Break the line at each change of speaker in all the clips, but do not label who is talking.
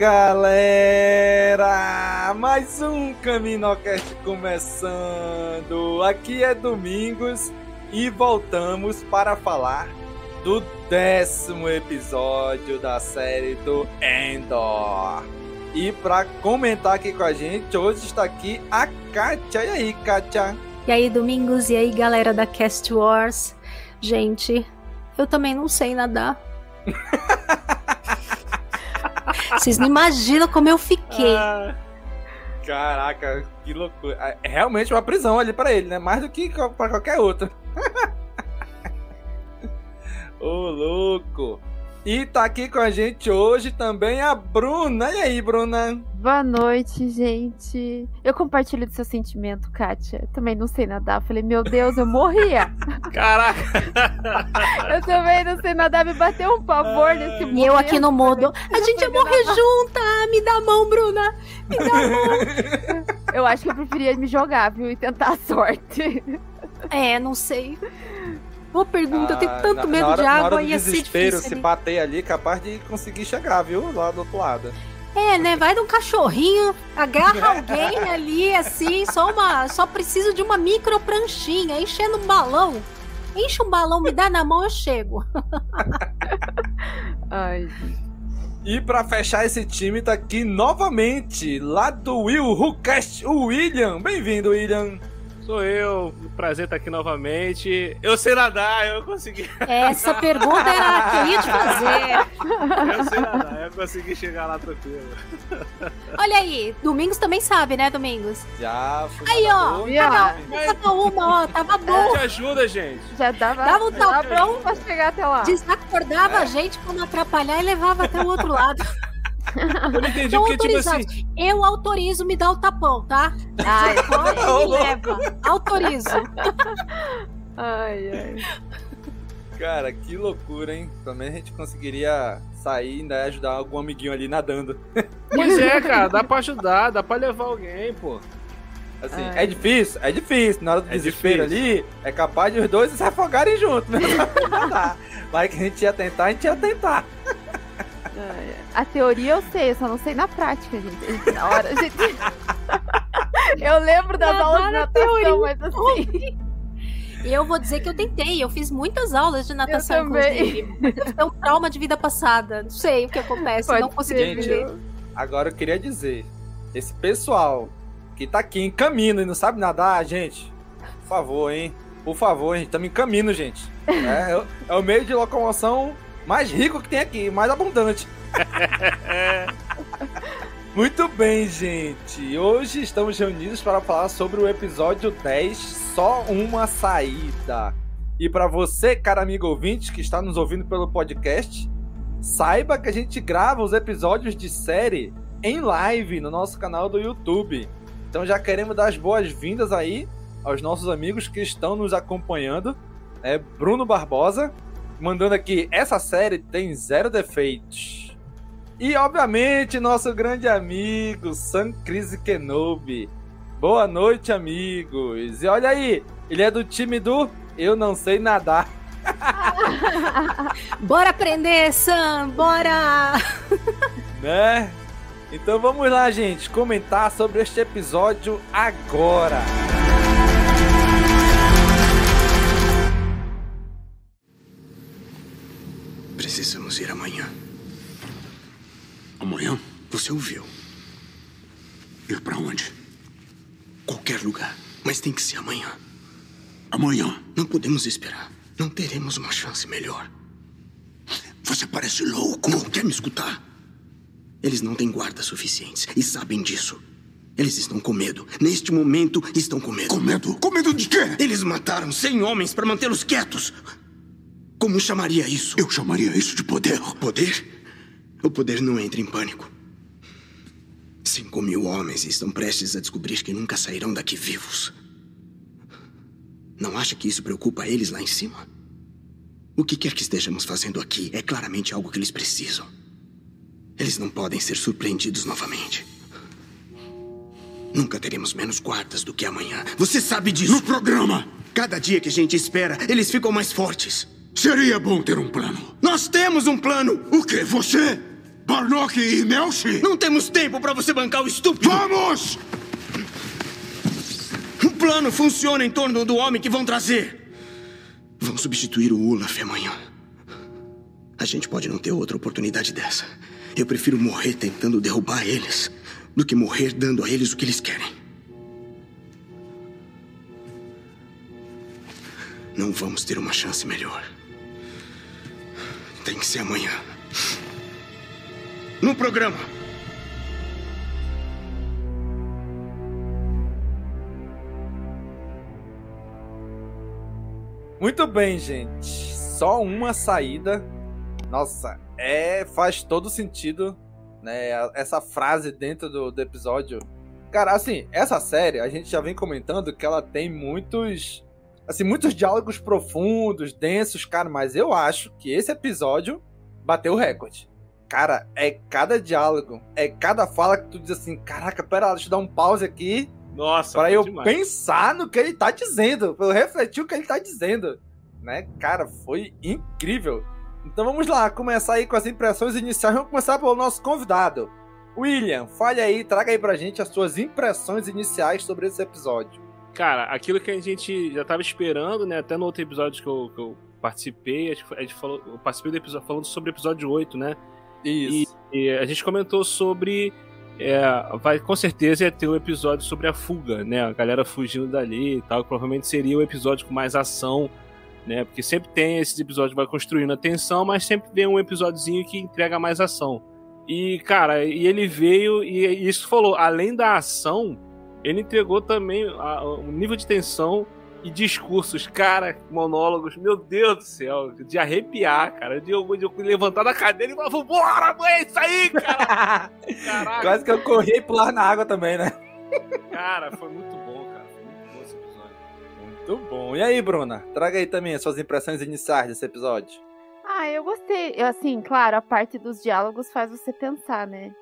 galera! Mais um Caminocast começando. Aqui é Domingos e voltamos para falar do décimo episódio da série do Endor. E para comentar aqui com a gente, hoje está aqui a Kátia. E aí, Kátia?
E aí, Domingos? E aí, galera da Cast Wars? Gente, eu também não sei nadar. Vocês não imaginam como eu fiquei.
Ah, caraca, que loucura. É realmente uma prisão ali para ele, né? Mais do que para qualquer outro. Ô, louco. E tá aqui com a gente hoje também a Bruna. E aí, Bruna?
Boa noite, gente. Eu compartilho do seu sentimento, Kátia. Também não sei nadar. Falei, meu Deus, eu morria.
Caraca!
eu também não sei nadar. Me bateu um pavor nesse
E eu aqui no mudo. A gente ia morrer junta. Me dá a mão, Bruna. Me dá a mão.
eu acho que eu preferia me jogar, viu? E tentar a sorte.
É, não sei. Boa pergunta, ah, eu tenho tanto
na,
medo
na hora,
de água
na hora
e assim
desespero,
difícil.
se bater ali, capaz de conseguir chegar, viu? Lá do outro lado.
É, né? Vai de um cachorrinho, agarra alguém ali, assim, só uma. Só preciso de uma micro pranchinha, enchendo um balão. Enche um balão, me dá na mão, eu chego.
Ai,
E pra fechar esse time, tá aqui novamente, lá do Will Whocast, o William. Bem-vindo, William.
Sou eu, prazer estar aqui novamente. Eu sei nadar, eu consegui.
Essa pergunta era a que eu ia te fazer.
Eu sei nadar, eu consegui chegar lá tranquilo.
Olha aí, Domingos também sabe, né, Domingos?
Já, fui
Aí, ó,
já.
cada, cada uma, ó, tava bom.
Te ajuda, gente.
Já dava,
Dava um tapão.
pra chegar até lá.
Desacordava a gente pra não atrapalhar e levava até o outro lado.
Eu não entendi porque, tipo assim.
Eu autorizo me dar o tapão, tá? Ai, pode me leva. Autorizo.
Ai, ai.
Cara, que loucura, hein? Também a gente conseguiria sair e ainda ajudar algum amiguinho ali nadando.
Pois é, cara, dá pra ajudar, dá pra levar alguém, pô.
Assim,
Ai.
é difícil, é difícil. Na hora do
É
desespero ali, é capaz de os dois se afogarem juntos. Né? Mas que a gente ia tentar, a gente ia tentar.
Ai. A teoria eu sei, eu só não sei na prática, gente. Na hora, gente. Eu lembro das
Nadar
aulas de
na
natação,
teoria.
mas assim.
Eu vou dizer que eu tentei. Eu fiz muitas aulas de natação,
também.
inclusive. É um trauma de vida passada. Não sei o que acontece.
Pode
não consegui
Gente,
viver.
agora eu queria dizer: esse pessoal que tá aqui em caminho e não sabe nadar, gente, por favor, hein? Por favor, gente, estamos em caminho, gente. É, é é o meio de locomoção mais rico que tem aqui, mais abundante. Muito bem, gente. Hoje estamos reunidos para falar sobre o episódio 10, Só uma Saída. E para você, cara amigo ouvinte, que está nos ouvindo pelo podcast, saiba que a gente grava os episódios de série em live no nosso canal do YouTube. Então já queremos dar as boas-vindas aí aos nossos amigos que estão nos acompanhando. É Bruno Barbosa, mandando aqui, essa série tem zero defeitos. E, obviamente, nosso grande amigo, San Cris Kenobi. Boa noite, amigos. E olha aí, ele é do time do Eu Não Sei Nadar.
bora aprender, Sam, bora!
né? Então vamos lá, gente, comentar sobre este episódio agora.
Precisamos ir amanhã. Amanhã? Você ouviu. Ir para onde? Qualquer lugar. Mas tem que ser amanhã. Amanhã? Não podemos esperar. Não teremos uma chance melhor. Você parece louco. Não quer me escutar? Eles não têm guardas suficientes e sabem disso. Eles estão com medo. Neste momento, estão com medo.
Com medo? Com medo de quê?
Eles mataram 100 homens para mantê-los quietos. Como chamaria isso?
Eu chamaria isso de poder.
Poder? O poder não entra em pânico. Cinco mil homens estão prestes a descobrir que nunca sairão daqui vivos. Não acha que isso preocupa eles lá em cima? O que quer que estejamos fazendo aqui é claramente algo que eles precisam. Eles não podem ser surpreendidos novamente. Nunca teremos menos guardas do que amanhã. Você sabe disso.
No programa!
Cada dia que a gente espera, eles ficam mais fortes.
Seria bom ter um plano.
Nós temos um plano.
O quê? Você? Barnock e Melchi?
Não temos tempo para você bancar o estúpido.
Vamos!
O plano funciona em torno do homem que vão trazer. Vão substituir o Olaf amanhã. A gente pode não ter outra oportunidade dessa. Eu prefiro morrer tentando derrubar eles do que morrer dando a eles o que eles querem. Não vamos ter uma chance melhor. Tem que ser amanhã. No programa.
Muito bem, gente. Só uma saída. Nossa, é faz todo sentido, né? Essa frase dentro do, do episódio. Cara, assim, essa série a gente já vem comentando que ela tem muitos assim, muitos diálogos profundos, densos, cara, mas eu acho que esse episódio bateu o recorde. Cara, é cada diálogo, é cada fala que tu diz assim, caraca, pera lá, deixa eu dar um pause aqui.
Nossa,
para eu
demais.
pensar no que ele tá dizendo, pra eu refletir o que ele tá dizendo, né? Cara, foi incrível. Então vamos lá, começar aí com as impressões iniciais. Vamos começar pelo nosso convidado. William, fale aí, traga aí pra gente as suas impressões iniciais sobre esse episódio.
Cara, aquilo que a gente já tava esperando, né? Até no outro episódio que eu, que eu participei, a gente, falou, eu participei do episódio falando sobre o episódio 8, né?
Isso.
E, e a gente comentou sobre. É, vai com certeza ia ter o um episódio sobre a fuga, né? A galera fugindo dali e tal. Que provavelmente seria o um episódio com mais ação, né? Porque sempre tem esses episódios que vai construindo a tensão, mas sempre vem um episódiozinho que entrega mais ação. E, cara, e ele veio e isso falou, além da ação, ele entregou também o um nível de tensão e discursos, cara, monólogos, meu Deus do céu, de arrepiar, cara, de eu, de eu levantar da cadeira e falar, vambora, mãe, é isso aí, cara!
Caraca. Quase que eu corri e pular na água também, né?
Cara, foi muito bom, cara, foi muito bom esse episódio.
Muito bom. E aí, Bruna, traga aí também as suas impressões iniciais desse episódio.
Ah, eu gostei. Assim, claro, a parte dos diálogos faz você pensar, né?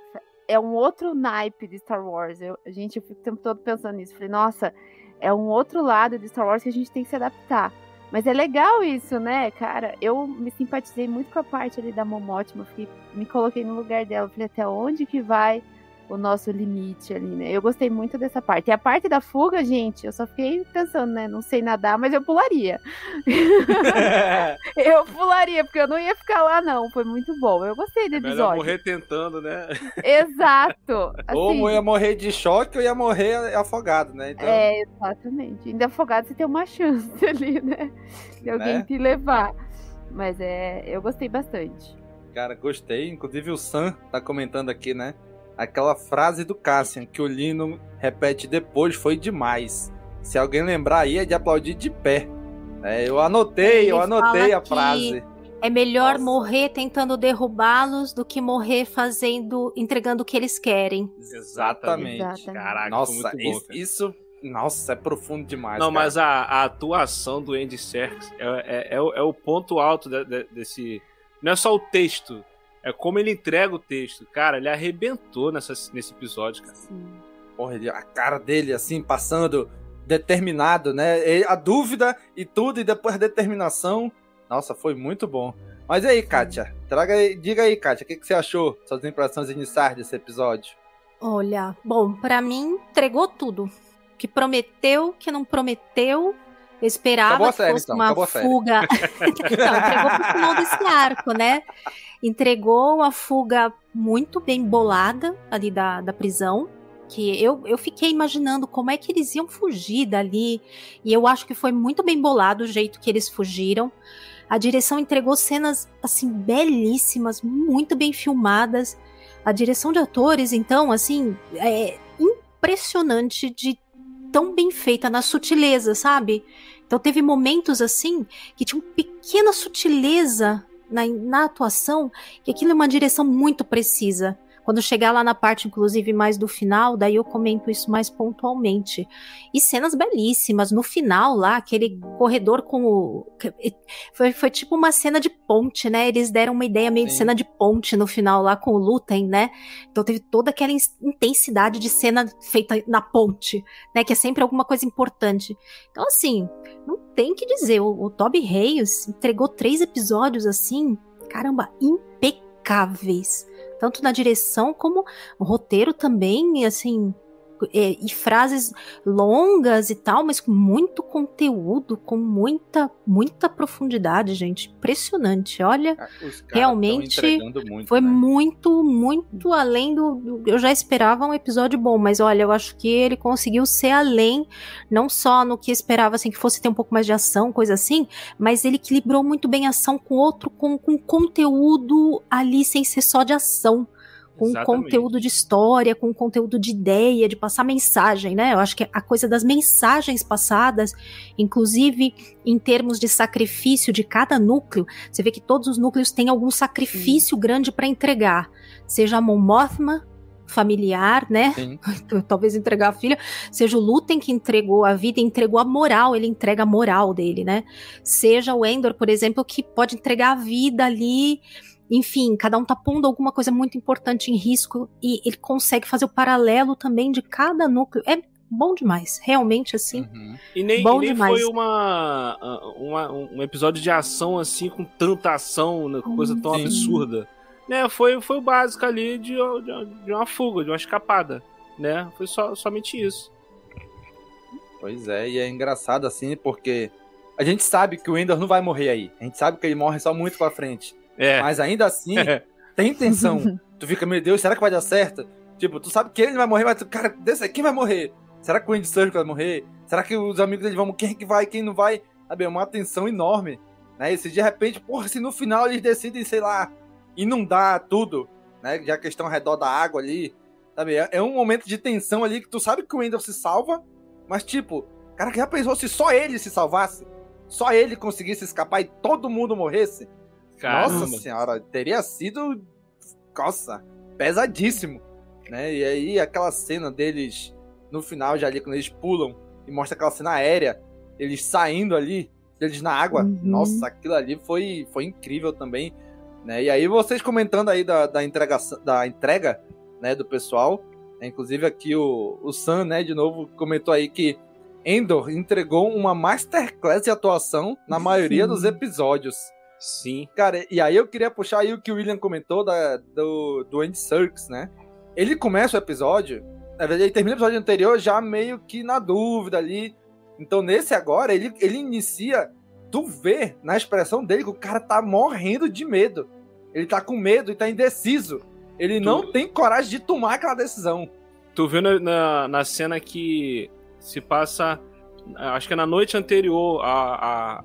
É um outro naipe de Star Wars. Eu, gente, eu fico o tempo todo pensando nisso. Falei, nossa, é um outro lado de Star Wars que a gente tem que se adaptar. Mas é legal isso, né, cara? Eu me simpatizei muito com a parte ali da Momotima, me coloquei no lugar dela, falei até onde que vai o nosso limite ali, né? Eu gostei muito dessa parte. E a parte da fuga, gente, eu só fiquei pensando, né? Não sei nadar, mas eu pularia. eu pularia, porque eu não ia ficar lá, não. Foi muito bom. Eu gostei do
é
episódio.
morrer tentando, né?
Exato.
Assim, ou eu ia morrer de choque ou ia morrer afogado, né?
Então... É, exatamente. Ainda afogado você tem uma chance ali, né? De alguém né? te levar. Mas é, eu gostei bastante.
Cara, gostei. Inclusive o Sam tá comentando aqui, né? Aquela frase do Cassian que o Lino repete depois foi demais. Se alguém lembrar aí, é de aplaudir de pé. É, eu anotei, Ele eu anotei a frase.
É melhor Nossa. morrer tentando derrubá-los do que morrer fazendo, entregando o que eles querem.
Exatamente. Exatamente.
Caraca,
Nossa,
muito bom,
isso, isso, nossa, é profundo demais.
Não,
cara.
mas a, a, atuação do Andy Serkis é, é, é, o, é, o ponto alto de, de, desse. Não é só o texto, É como ele entrega o texto. Cara, ele arrebentou nessa, nesse episódio, cara.
Porra, ele, a cara dele, assim, passando determinado, né? A dúvida e tudo, e depois a determinação. Nossa, foi muito bom. Mas e aí, Kátia? Traga aí, diga aí, Kátia, o que, que você achou? Suas impressões iniciais desse episódio?
Olha, bom, pra mim entregou tudo. Que prometeu, que não prometeu. Eu esperava que
série,
fosse
então,
uma fuga. então, entregou pro final desse arco, né? Entregou uma fuga muito bem bolada ali da, da prisão. Que eu, eu fiquei imaginando como é que eles iam fugir dali. E eu acho que foi muito bem bolado o jeito que eles fugiram. A direção entregou cenas, assim, belíssimas, muito bem filmadas. A direção de atores, então, assim, é impressionante de tão bem feita na sutileza, sabe? Então teve momentos assim que tinham pequena sutileza na, na atuação, que aquilo é uma direção muito precisa. Quando chegar lá na parte, inclusive, mais do final, daí eu comento isso mais pontualmente. E cenas belíssimas. No final, lá, aquele corredor com o. Foi, foi tipo uma cena de ponte, né? Eles deram uma ideia meio de
Sim.
cena de ponte no final, lá com o Lutem, né? Então teve toda aquela in- intensidade de cena feita na ponte, né? Que é sempre alguma coisa importante. Então, assim, não tem que dizer. O, o Toby Hayes entregou três episódios assim, caramba, impecáveis. Tanto na direção como o roteiro também, assim. É, e frases longas e tal, mas com muito conteúdo, com muita, muita profundidade, gente. Impressionante. Olha,
caras
realmente
muito,
foi
né?
muito, muito além do, do- Eu já esperava um episódio bom, mas olha, eu acho que ele conseguiu ser além, não só no que esperava, assim, que fosse ter um pouco mais de ação, coisa assim, mas ele equilibrou muito bem a ação com outro, com, com conteúdo ali sem ser só de ação. Com
Exatamente.
conteúdo de história, com conteúdo de ideia, de passar mensagem, né? Eu acho que a coisa das mensagens passadas, inclusive em termos de sacrifício de cada núcleo, você vê que todos os núcleos têm algum sacrifício grande para entregar. Seja a Mon Mothma, familiar, né? Talvez entregar a filha. Seja o Lutem que entregou a vida, entregou a moral, ele entrega a moral dele, né? Seja o Endor, por exemplo, que pode entregar a vida ali. Enfim, cada um tá pondo alguma coisa muito importante em risco e ele consegue fazer o paralelo também de cada núcleo. É bom demais, realmente assim.
E nem,
bom
e nem
demais.
foi uma, uma- um episódio de ação assim, com tanta ação, né, coisa tão
Sim.
absurda. Né, foi, foi o básico ali de, de, de uma fuga, de uma escapada. Né? Foi só, somente isso.
Pois é, e é engraçado assim, porque a gente sabe que o Endor não vai morrer aí. A gente sabe que ele morre só muito pra frente.
É.
Mas ainda assim, tem tensão. tu fica, meu Deus, será que vai dar certo? Tipo, tu sabe que ele vai morrer, mas tu, cara, desse aqui vai morrer. Será que o Andy Serkis vai morrer? Será que os amigos dele vão Quem é que vai, quem não vai? Sabe, é uma tensão enorme. Né? E se de repente, porra, se no final eles decidem, sei lá, inundar tudo, né? Já que estão ao redor da água ali. Sabe? É, é um momento de tensão ali que tu sabe que o Endor se salva, mas tipo, cara, já pensou se só ele se salvasse? Só ele conseguisse escapar e todo mundo morresse?
Caramba.
Nossa senhora, teria sido. Nossa, pesadíssimo. Né? E aí, aquela cena deles no final, já ali, quando eles pulam e mostra aquela cena aérea, eles saindo ali, eles na água.
Uhum.
Nossa, aquilo ali foi, foi incrível também. Né? E aí, vocês comentando aí da, da, entrega, da entrega né, do pessoal. né? Inclusive, aqui o, o Sam, né, de novo, comentou aí que Endor entregou uma masterclass de atuação na maioria
Sim.
dos episódios.
Sim.
Cara, e aí eu queria puxar aí o que o William comentou da, do, do Andy Serkis, né? Ele começa o episódio, na verdade, ele termina o episódio anterior já meio que na dúvida ali. Então, nesse agora, ele, ele inicia. Tu vê na expressão dele que o cara tá morrendo de medo. Ele tá com medo e tá indeciso. Ele não tem coragem de tomar aquela decisão.
Tu viu na, na, na cena que se passa. Acho que é na noite anterior à, à,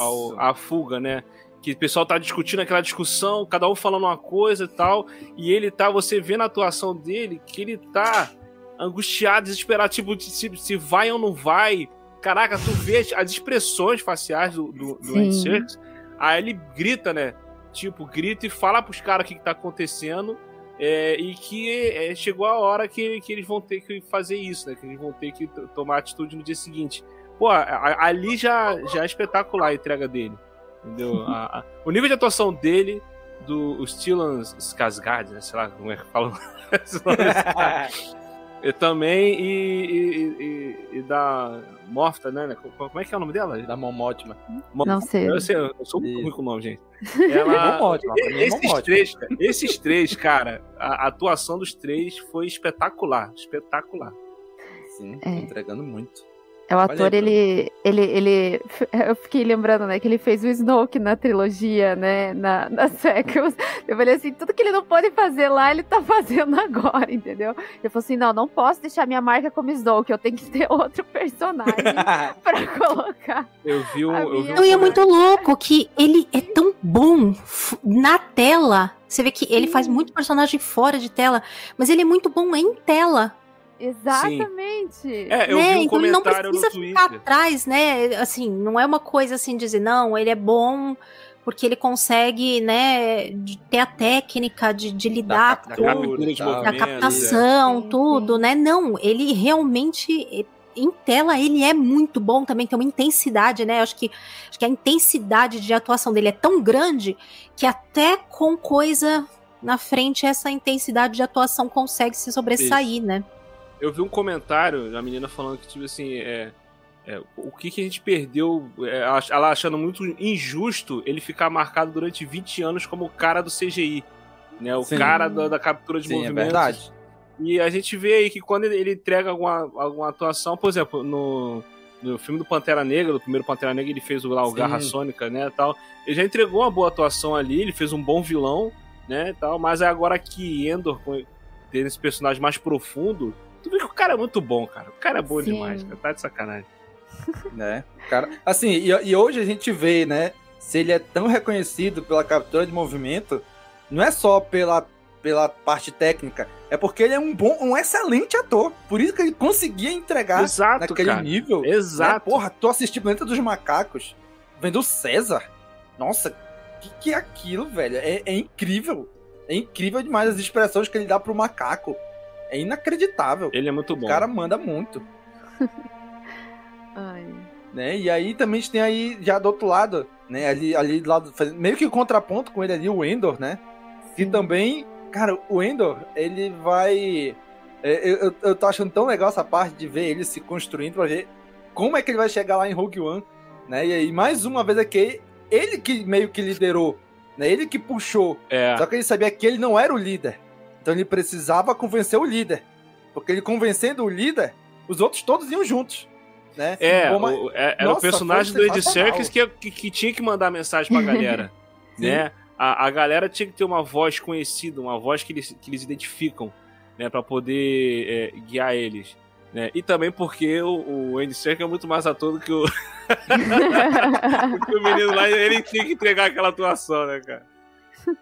ao- à fuga, né? Que o pessoal tá discutindo aquela discussão, cada um falando uma coisa e tal. E ele tá, você vê na atuação dele que ele tá angustiado, desesperado, tipo, se, se vai ou não vai. Caraca, tu vê as, as expressões faciais do, do, do Andy
Sim.
Serkis. Aí ele grita, né? Tipo, grita e fala pros caras o que, que tá acontecendo. É, e que é, chegou a hora que, que eles vão ter que fazer isso, né? Que eles vão ter que tomar atitude no dia seguinte. Pô, a- a- ali já, já é espetacular a entrega dele. Entendeu? A- a- o nível de atuação dele, do Stellan Skarsgård, né? Sei lá como é que fala esse nome. E também, e, e, e, e da Morta, né? Como é que é o nome dela?
Da Momotima.
Não sei.
Eu, sei, eu sou muito ruim com o nome, gente. Ela,
Momotima, pra mim é
esses,
Momotima.
três, esses três, cara, a, a atuação dos três foi espetacular. Espetacular.
Sim,
É.
entregando muito.
É o
Olha
ator,
aí,
ele, ele, ele. Eu fiquei lembrando, né, que ele fez o Snoke na trilogia, né? Na, na sequels. Eu falei assim, tudo que ele não pode fazer lá, ele tá fazendo agora, entendeu? Ele falou assim: não, não posso deixar minha marca como Snoke, eu tenho que ter outro personagem pra colocar.
Eu vi um. Eu vi um
Não, e é muito louco que ele é tão bom na tela. Você vê que ele faz muito personagem fora de tela, mas ele é muito bom em tela.
Exatamente.
É, eu
né?
vi um
então ele não precisa
no
ficar atrás, né? Assim, não é uma coisa assim dizer, não, ele é bom porque ele consegue, né, de ter a técnica de, de lidar
da
com da
movimentos,
captação,
Sim,
tudo, né? Não, ele realmente em tela ele é muito bom também, tem uma intensidade, né? Acho que, acho que a intensidade de atuação dele é tão grande que até com coisa na frente essa intensidade de atuação consegue se sobressair, né?
Eu vi um comentário da menina falando que, tipo assim, é. é, o que, que a gente perdeu, é, ela achando muito injusto ele ficar marcado durante 20 anos como o cara do CGI, né? O
Sim.
cara da, da captura de
Sim, é
movimentos.
verdade.
E a gente vê aí que quando ele, entrega alguma, alguma atuação, por exemplo, no, no filme do Pantera Negra, do primeiro Pantera Negra, ele fez o, lá, o
Sim.
Garra Sônica, né, tal. Ele já entregou uma boa atuação ali, ele fez um bom vilão, né, tal. Mas é agora que Endor, tendo esse personagem mais profundo, tu vê que o cara é muito bom, cara. O cara é bom
Sim.
demais, cara. Tá de sacanagem.
né? Cara, assim, e, e hoje a gente vê, né? Se ele é tão reconhecido pela captura de movimento, não é só pela, pela parte técnica, é porque ele é um bom, um excelente ator. Por isso que ele conseguia entregar
Exato,
naquele
cara.
nível.
Exato.
Né? Porra, tô assistindo Planeta dos Macacos, vendo o César. Nossa, que que é aquilo, velho? É, é incrível. É incrível demais as expressões que ele dá pro macaco. É inacreditável.
Ele é muito bom.
O cara manda muito
Ai.
né? E aí também a gente tem aí já do outro lado, né? Ali, ali do lado, meio que contraponto com ele ali, o Endor, né? Que também, cara, o Endor, ele vai. é, Eu, eu, eu tô achando tão legal essa parte de ver ele se construindo pra ver como é que ele vai chegar lá em Rogue One, né? E aí, mais uma vez aqui, ele que meio que liderou, né? Ele que puxou.
É.
Só que ele sabia que ele não era o líder. Então ele precisava convencer o líder. Porque ele convencendo o líder, os outros todos iam juntos. Né?
É, o- é- era
Nossa,
o personagem do Ed. Serkis que, que, que tinha que mandar mensagem pra galera. Né? A, a galera tinha que ter uma voz conhecida, uma voz que eles, que eles identificam, né? Pra poder é, guiar eles. Né? E também porque o, o Andy Serkis é muito mais ator do que o, do que o menino lá, ele tinha que entregar aquela atuação, né, cara?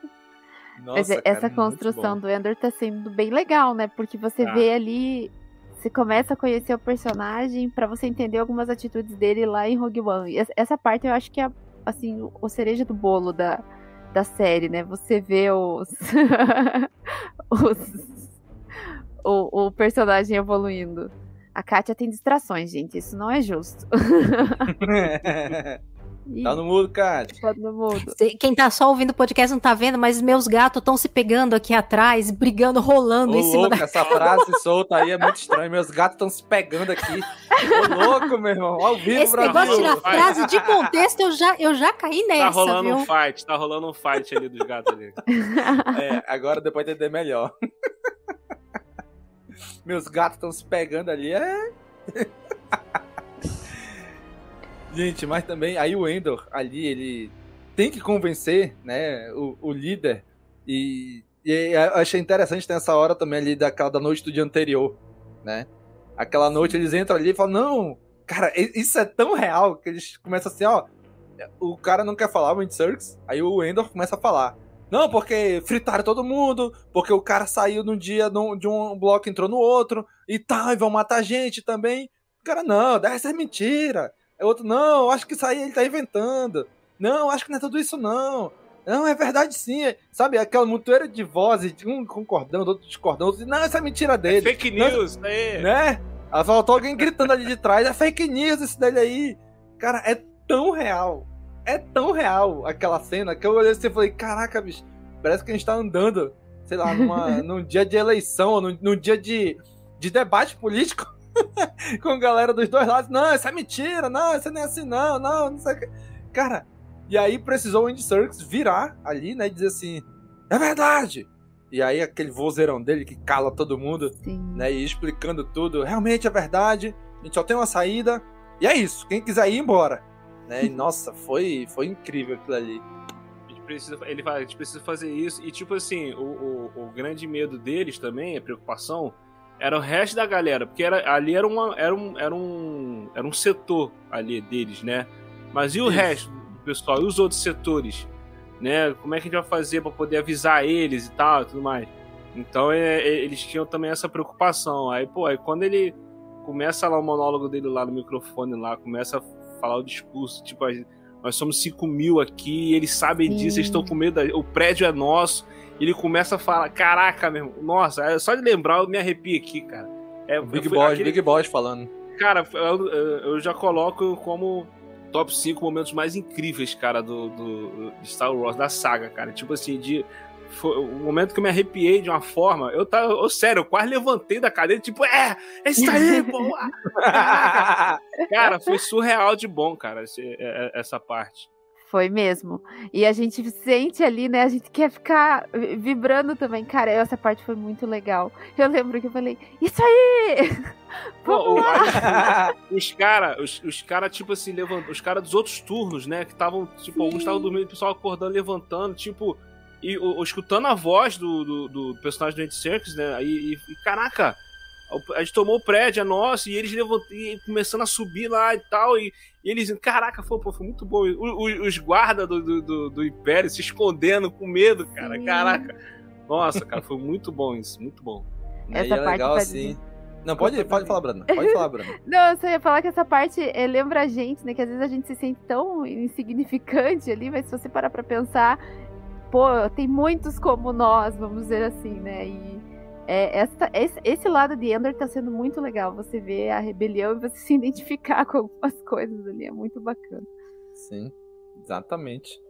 Mas
Nossa,
é- essa
cara, muito
construção do Endor tá sendo bem legal, né? Porque você
Tá.
vê ali. Você começa a conhecer o personagem pra você entender algumas atitudes dele lá em Rogue One. E essa- parte eu acho que é assim, o- o cereja do bolo da, da série, né? Você vê os. os o, o personagem evoluindo. A Katia tem distrações, gente. Isso não é justo. Ih,
tá no mudo, cara.
tá no mudo.
Quem tá só ouvindo o podcast não tá vendo, mas meus gatos estão se pegando aqui atrás, brigando, rolando
Ô,
em cima
louco,
da.
essa frase solta aí é muito estranho. Meus gatos estão se pegando aqui. Ô, louco, meu irmão. Ao vivo,
Esse
Brasil.
negócio de tirar frase de contexto, eu já, eu já caí nessa,
Tá rolando
viu?
um fight, tá rolando um fight ali dos gatos ali.
É, agora depois de entender melhor. Meus gatos estão se pegando ali, é. Gente, mas também aí o Endor ali, ele tem que convencer, né, o, o líder. E, e eu achei interessante nessa hora também ali daquela da noite do dia anterior, né? Aquela noite eles entram ali e falam: Não, cara, isso é tão real que eles começam assim: Ó, o cara não quer falar, o Wind Circus, aí o Endor começa a falar. Não, porque fritaram todo mundo, porque o cara saiu num dia de um bloco e entrou no outro, e tal, e vão matar a gente também. O cara, não, deve ser mentira. É outro, não, acho que isso aí ele tá inventando. Não, acho que não é tudo isso, não. Não, é verdade sim. Sabe, aquela montoeira de vozes, de um concordando, outro discordando, outro, não, isso é mentira dele.
Fake
Não,
news, aí.
né? Aí faltou alguém gritando ali de trás, é fake news isso dele aí. Cara, é tão real. É tão real aquela cena que eu olhei assim e falei, caraca, bicho, Parece que a gente tá andando, sei lá, numa, num dia de eleição, num, num dia de, de debate político com a galera dos dois lados. Não, isso é mentira, não, isso não é assim, não, não, não sei o que. Cara, e aí precisou o Andy Serkis virar ali, né, e dizer assim: é verdade! E aí aquele vozeirão dele que cala todo mundo,
Sim.
né, e explicando tudo, realmente é verdade, a gente só tem uma saída, e é isso, quem quiser ir embora. Né? E, nossa, foi, foi incrível aquilo ali.
A gente precisa, ele fala, a gente precisa fazer isso. E, tipo assim, o, o, o, grande medo deles também, a preocupação, era o resto da galera. Porque era, ali era, uma, era, um, era, um, era um setor ali deles, né? Mas e o isso. resto do pessoal? E os outros setores? Né? Como é que a gente vai fazer para poder avisar eles e tal, e tudo mais? Então é, é, eles tinham também essa preocupação. Aí, pô, aí quando ele começa lá o monólogo dele lá no microfone lá, começa a falar o discurso, tipo, nós somos 5 mil aqui, eles sabem Sim. disso, eles estão com medo, o prédio é nosso. Ele começa a falar, caraca, meu irmão, nossa, é só de lembrar eu me arrepio aqui, cara.
É, Big Boss, aquele... Big Boss falando.
Cara, eu, eu, já coloco como top 5 momentos mais incríveis, cara, do, do, Star Wars, da saga, cara. Tipo assim, de foi o momento que eu me arrepiei de uma forma. Eu tava, eu, sério, eu quase levantei da cadeira, tipo, é, é isso aí, pô! cara, foi surreal de bom, cara, esse, é, é, essa parte.
Foi mesmo. E a gente sente ali, né? A gente quer ficar vibrando também. Cara, essa parte foi muito legal. Eu lembro que eu falei, isso aí!
Pô, os caras, os, os cara, tipo assim, levantam. Os caras dos outros turnos, né? Que estavam, tipo, Sim. alguns estavam dormindo, o pessoal acordando, levantando, tipo e o, escutando a voz do, do, do personagem do Andy Serkis, né? E, e, caraca, a gente tomou o prédio, é nosso, e eles levant... e começando a subir lá e tal, e, e eles caraca, foi, pô, foi muito bom. O, o, os guardas do, do, do, Império se escondendo com medo, cara, Sim. caraca. Nossa, cara, foi muito bom isso, muito bom.
Essa é parte legal, assim. Não, pode, pode falar, Bruna. Pode falar, Bruna.
Não, eu só ia falar que essa parte é, lembra a gente, né? Que às vezes a gente se sente tão insignificante ali, mas se você parar pra pensar, pô, tem muitos como nós, vamos dizer assim, né? E é, esse, esse, lado de Ender tá sendo muito legal. Você vê a rebelião e você se identificar com algumas coisas ali. É muito bacana.
Sim, exatamente.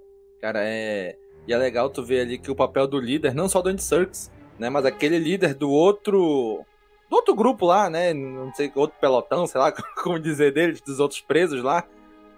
Cara, é. E é legal tu ver ali que o papel do líder, não só do Andy Serkis, né? Mas aquele líder do outro. Do outro grupo lá, né? Não sei, outro pelotão, sei lá como dizer deles, dos outros presos lá,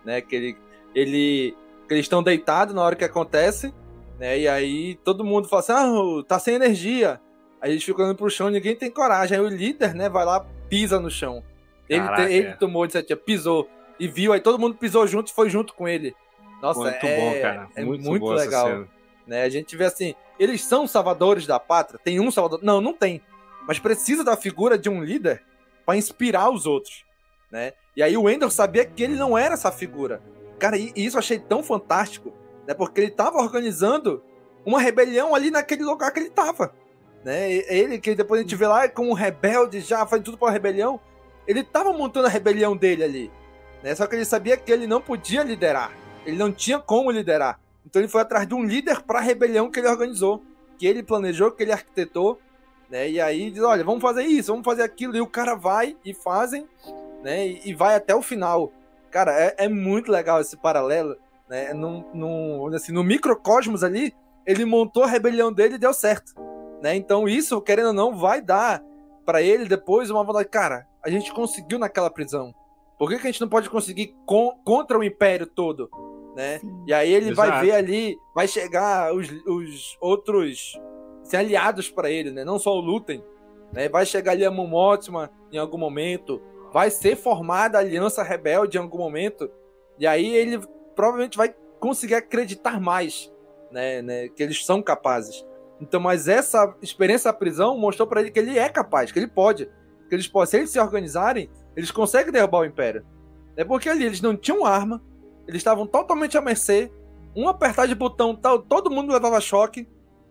né? Que ele. ele que eles estão deitados na hora que acontece né? E aí todo mundo fala assim: ah, tá sem energia. Aí a gente fica olhando pro chão, ninguém tem coragem. Aí o líder, né, vai lá, pisa no chão. Ele, te, ele tomou de sete pisou. E viu, aí todo mundo pisou junto e foi junto com ele. Nossa, muito é, bom, cara. É muito, muito legal. Né? A gente vê assim, eles são salvadores da pátria? Tem um salvador? Não, não tem. Mas precisa da figura de um líder para inspirar os outros, né? E aí o Ender sabia que ele não era essa figura. Cara, e isso eu achei tão fantástico, né? Porque ele estava organizando uma rebelião ali naquele lugar que ele estava, né? Ele que depois a gente vê lá como um rebelde já faz tudo para rebelião, ele estava montando a rebelião dele ali, né? Só que ele sabia que ele não podia liderar, ele não tinha como liderar. Então ele foi atrás de um líder para a rebelião que ele organizou, que ele planejou, que ele arquitetou, né? E aí diz, olha, vamos fazer isso, vamos fazer aquilo, e o cara vai e fazem, né? E, e vai até o final. Cara, é, é muito legal esse paralelo né? Num, num, assim, no microcosmos ali, ele montou a rebelião dele e deu certo. Né? Então isso, querendo ou não, vai dar para ele depois uma vontade. Cara, a gente conseguiu naquela prisão. Por que, que a gente não pode conseguir com, contra o império todo? Né? E aí ele Exato. vai ver ali, vai chegar os, os outros assim, aliados para ele, né? Não só o Lutem, né? Vai chegar ali a Momotima em algum momento, vai ser formada a Aliança Rebelde em algum momento, e aí ele provavelmente vai conseguir acreditar mais, né, né, que eles são capazes. Então, mas essa experiência da prisão mostrou para ele que ele é capaz, que ele pode, que eles podem, se eles se organizarem, eles conseguem derrubar o império. É porque ali eles não tinham arma, eles estavam totalmente à mercê, um apertar de botão, tal, todo mundo levava choque,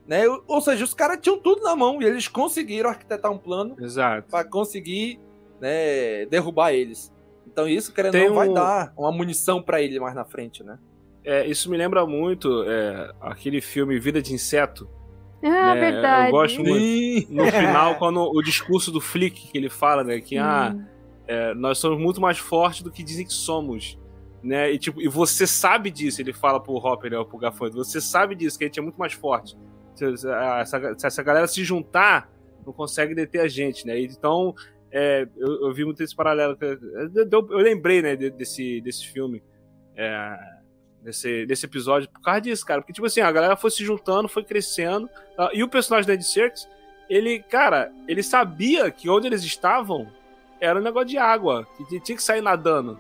né? Ou seja, os caras tinham tudo na mão e eles conseguiram arquitetar um plano para conseguir né, derrubar eles. Então isso, querendo Tem não, vai dar uma munição para ele mais na frente, né?
É, isso me lembra muito é, aquele filme Vida de Inseto.
Ah, né? verdade.
Eu gosto muito, no final, quando o discurso do Flick que ele fala, né? Que ah, é, nós somos muito mais fortes do que dizem que somos. Né? E, tipo, e você sabe disso, ele fala pro Hopper, né, pro Gafanhoto, você sabe disso, que a gente é muito mais forte. Se, se essa, se essa galera se juntar, não consegue deter a gente, né? Então, é, eu, eu, vi muito esse paralelo. Eu, eu lembrei, né, desse, desse filme. É, desse, desse episódio por causa disso, cara. Porque, tipo assim, a galera foi se juntando, foi crescendo. Tá? E o personagem da Ed Serkis, ele, cara, ele sabia que onde eles estavam era um negócio de água, que tinha que sair nadando.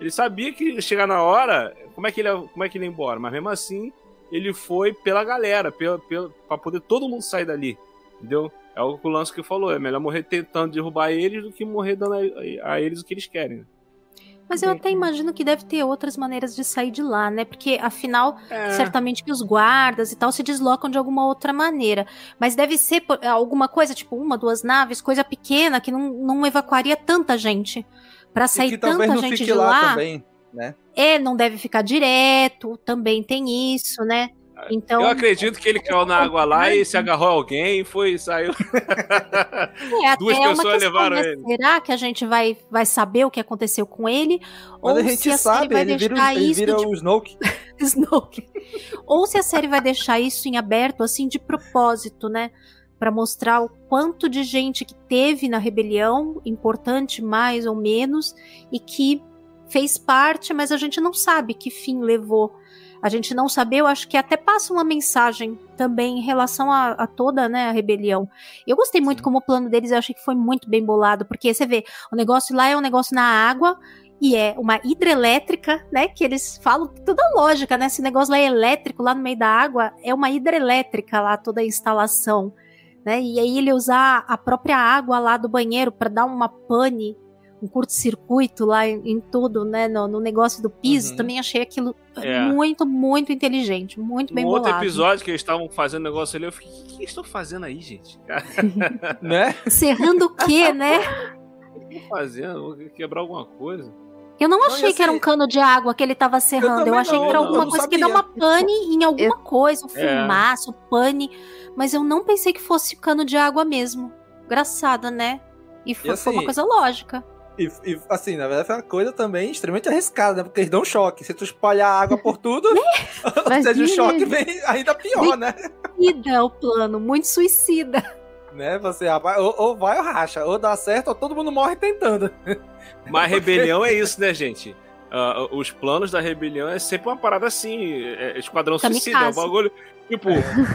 Ele sabia que chegar na hora, como é que ele ia, como é que ele ia embora, mas mesmo assim, ele foi pela galera, pela, pela, pra poder todo mundo sair dali, entendeu? É o que o Lance que falou, é melhor morrer tentando derrubar eles do que morrer dando a, a eles o que eles querem.
Mas eu até imagino que deve ter outras maneiras de sair de lá, né? Porque, afinal, é. certamente que os guardas e tal se deslocam de alguma outra maneira. Mas deve ser alguma coisa, tipo uma, duas naves, coisa pequena, que não, não evacuaria tanta gente. para sair tanta gente de lá. lá também, né? É, não deve ficar direto, também tem isso, né? Então,
eu acredito que ele caiu na água lá e se agarrou a alguém, foi saiu.
É, Duas é pessoas levaram né? ele. Será que a gente vai, vai saber o que aconteceu com ele?
Mas ou a gente se a sabe, vai ele deixar vira, isso ele vira o Snoke.
Snoke. ou se a série vai deixar isso em aberto, assim, de propósito, né? Para mostrar o quanto de gente que teve na rebelião, importante mais ou menos, e que fez parte, mas a gente não sabe que fim levou a gente não saber, eu acho que até passa uma mensagem também em relação a, a toda né, a rebelião. Eu gostei muito Sim. como o plano deles, eu achei que foi muito bem bolado, porque você vê, o negócio lá é um negócio na água, e é uma hidrelétrica, né? Que eles falam toda a lógica, né? Esse negócio lá é elétrico, lá no meio da água, é uma hidrelétrica lá, toda a instalação. Né? E aí ele usar a própria água lá do banheiro para dar uma pane um curto-circuito lá em, em, tudo, né? No, no negócio do piso, uhum. também achei aquilo é. muito, muito inteligente, muito bem no bolado.
outro episódio que eles estavam fazendo negócio ali, eu fiquei, o que, que eles estão fazendo aí, gente?
né? Serrando o quê, né?
O que estão fazendo? Vou quebrar alguma coisa?
Eu não achei não, que era um cano de água que ele estava serrando. Eu, eu achei não, que era alguma coisa sabia. que dá uma pane em alguma coisa, um é. fumaço, pane. Mas eu não pensei que fosse cano de água mesmo. Engraçado, né? E foi, e assim, foi uma coisa lógica.
E, e, assim, na verdade foi uma coisa também extremamente arriscada, né? Porque eles dão choque. Se tu espalhar água por tudo, ou seja, o choque vem ainda pior, né?
Suicida o plano, muito suicida.
Né? Você ou, ou vai ou racha, ou dá certo, ou todo mundo morre tentando.
Mas rebelião é isso, né, gente? Uh, os planos da rebelião é sempre uma parada assim, é, esquadrão suicida, é um bagulho. Tipo,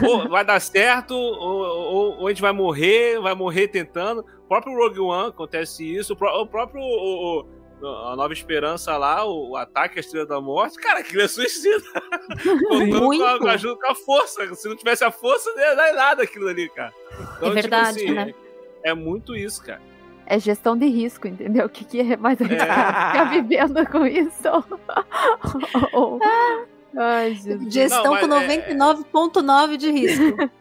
ou vai dar certo, ou, ou, ou, a gente vai morrer, vai morrer tentando. O próprio Rogue One acontece isso, o, próprio. O, a Nova Esperança lá, o, ataque à Estrela da Morte, cara, aquilo é suicida. Contando com a, com, a, com a força. Se não tivesse a força, não ia dar nada aquilo ali, cara.
Então, é verdade, tipo assim, né?
É, é muito isso, cara
é gestão de risco, entendeu? O que, que é mais arriscado? Ficar vivendo com isso?
Ai, Jesus. Gestão Não, com 99,9% é... de risco.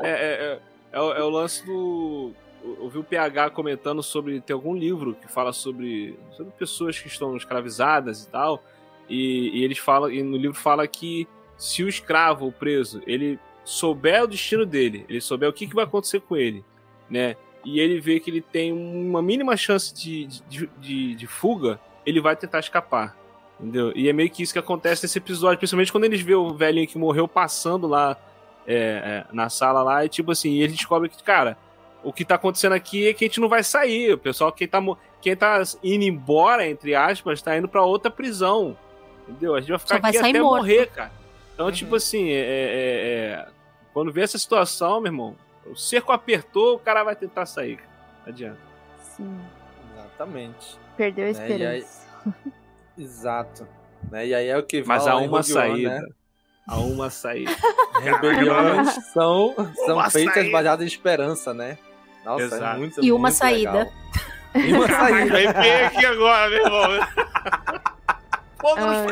É, é, é, o, é, o lance do. Eu vi o PH comentando sobre. Tem algum livro que fala sobre, sobre pessoas que estão escravizadas e tal. E, e eles falam. E no livro fala que se o escravo, o preso, ele souber o destino dele, ele souber o que, que vai acontecer com ele, né? e ele vê que ele tem uma mínima chance de, de, de, de fuga, ele vai tentar escapar. Entendeu? E é meio que isso que acontece nesse episódio, principalmente quando eles vê o velhinho que morreu passando lá é, é, na sala lá, e tipo assim, e ele descobre que, cara, o que tá acontecendo aqui é que a gente não vai sair. O pessoal, quem tá, quem tá indo embora, entre aspas, tá indo para outra prisão. Entendeu? A gente vai ficar aqui até morto. morrer, cara. Então, uhum. tipo assim, é, é, é, quando vê essa situação, meu irmão, o cerco apertou, o cara vai tentar sair. Não adianta.
Sim.
Exatamente.
Perdeu a esperança.
Né? Aí... Exato. Né? E aí é o que
Mas há uma saída. Né? Há uma saída.
Rebeliões são, são feitas saída. baseadas em esperança, né?
Nossa, é Exato. é muito, E uma muito saída. Legal.
E uma saída.
Arrepiei aqui agora, meu irmão. Pô, não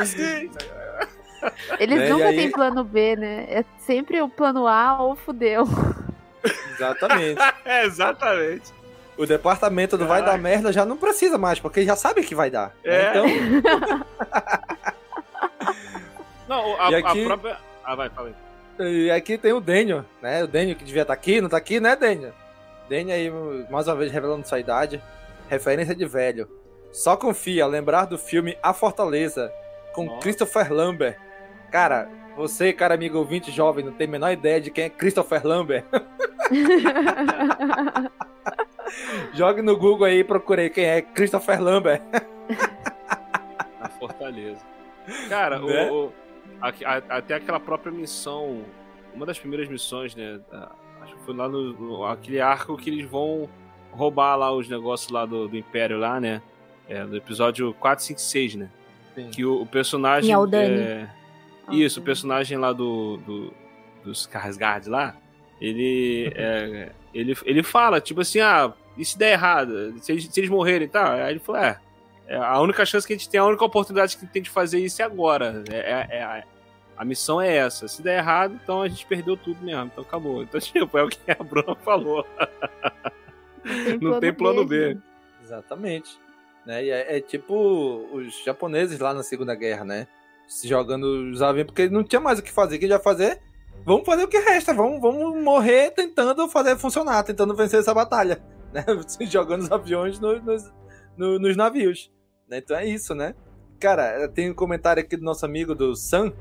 Eles né? nunca aí... têm plano B, né? É sempre o plano A ou fudeu.
Exatamente.
é, exatamente.
O departamento do Caraca. vai dar merda já não precisa mais, porque já sabe que vai dar. Né? É. Então.
não, a, aqui... a, própria. Ah, vai, falei.
E aqui tem o Daniel, né? O Daniel que devia estar tá aqui, não tá aqui, né, Daniel? Daniel aí, mais uma vez, revelando sua idade. Referência de velho. Só confia, lembrar do filme A Fortaleza, com Nossa. Christopher Lambert. Cara, Você, cara amigo ouvinte jovem, não tem a menor ideia de quem é Christopher Lambert. Jogue no Google aí e procurei quem é Christopher Lambert.
Na Fortaleza. Cara, né? o, o, a, a, até aquela própria missão, uma das primeiras missões, né? Acho que foi lá no, no, aquele arco que eles vão roubar lá os negócios lá do, do Império lá, né? É, no episódio 4, 5 6, né? Sim. Que o, o personagem. É, isso, o personagem lá do, do dos Skarsgård lá, ele, é, ele, ele fala, tipo assim, ah, e se der errado? Se eles, se eles morrerem e tá? tal? Aí ele falou, é, é, a única chance que a gente tem, a única oportunidade que tem de fazer isso é agora. É, é, é a, missão é essa. Se der errado, então a gente perdeu tudo mesmo. Então acabou. Então, tipo, é o que a Bruna falou.
Não tem plano, Não tem plano B. B. Exatamente. Né? E é, é, tipo os japoneses lá na Segunda Guerra, né? Se jogando os aviões, porque não tinha mais o que fazer. O que já fazer? Vamos fazer o que resta. Vamos, vamos morrer tentando fazer funcionar, tentando vencer essa batalha. Né? Jogando os aviões nos, nos, nos navios. Né? Então é isso, né? Cara, tem um comentário aqui do nosso amigo do Sam,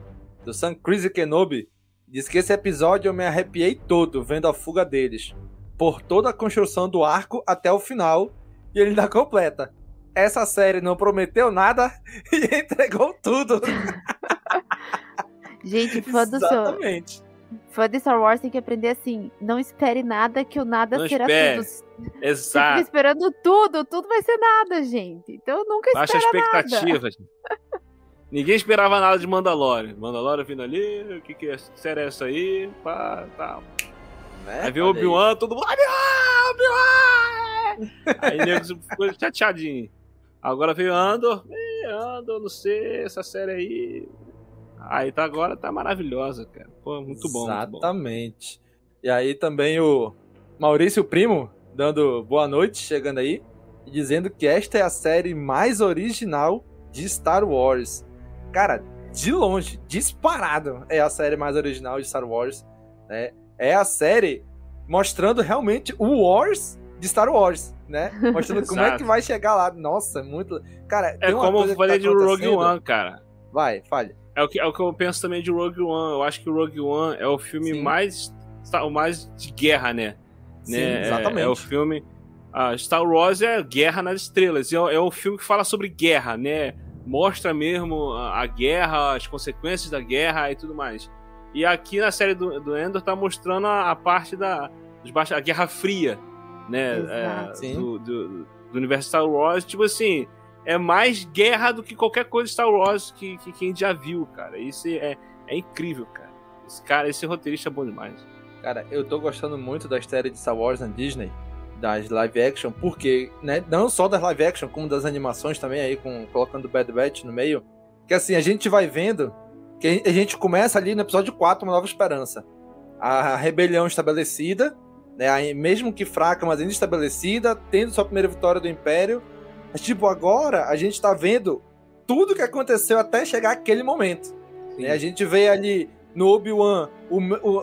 do Sam Crazy Kenobi. Diz que esse episódio eu me arrepiei todo vendo a fuga deles. Por toda a construção do arco até o final. E ele ainda completa essa série não prometeu nada e entregou tudo.
Gente, fã do Exatamente. Fã de Star Wars tem que aprender assim: não espere nada, que o nada não será espere. tudo.
Exato.
Você esperando tudo, tudo vai ser nada, gente. Então nunca Baixa expectativas.
Ninguém esperava nada de Mandalorian. Mandalorian vindo ali, o que, que, é, que série é essa aí? Pá, tá. Né? Aí veio o Obi-Wan, todo mundo. Obi-Wan! Obi-Wan! Aí nego ficou chateadinho. Agora veio Andor, Andor, não sei, essa série aí. Aí tá agora tá maravilhosa, cara. Pô, muito bom.
Exatamente. Muito bom. E aí também o Maurício Primo dando boa noite, chegando aí, e dizendo que esta é a série mais original de Star Wars. Cara, de longe, disparado, é a série mais original de Star Wars. Né? É a série mostrando realmente o Wars de Star Wars né? Mostrando como é que vai chegar lá. Nossa, muito. Cara,
é como eu falei tá de Rogue One, cara.
Vai, fale.
É o, que, é o que eu penso também de Rogue One. Eu acho que o Rogue One é o filme mais. O mais de guerra, né?
Sim, né? exatamente.
É, é, o filme. A Star Wars é Guerra nas Estrelas. É, é o filme que fala sobre guerra, né? Mostra mesmo a, a guerra, as consequências da guerra e tudo mais. E aqui na série do, do Endor tá mostrando a, a parte da a Guerra Fria, né? É, do, do, do, universo Star Wars, tipo assim, é mais guerra do que qualquer coisa Star Wars que, que, que a gente já viu, cara. Isso é, é incrível, cara. Esse cara, esse roteirista é bom demais.
Cara, eu tô gostando muito da série de Star Wars na Disney, das live action, porque, né, não só das live action, como das animações também, aí, com, colocando Bad Batch no meio, que assim, a gente vai vendo que a gente começa ali no episódio 4, Uma Nova Esperança. A rebelião estabelecida, né? Mesmo que fraca, mas ainda estabelecida, tendo sua primeira vitória do Império. Mas, tipo, agora a gente tá vendo tudo que aconteceu até chegar aquele momento. Né? A gente vê ali no Obi-Wan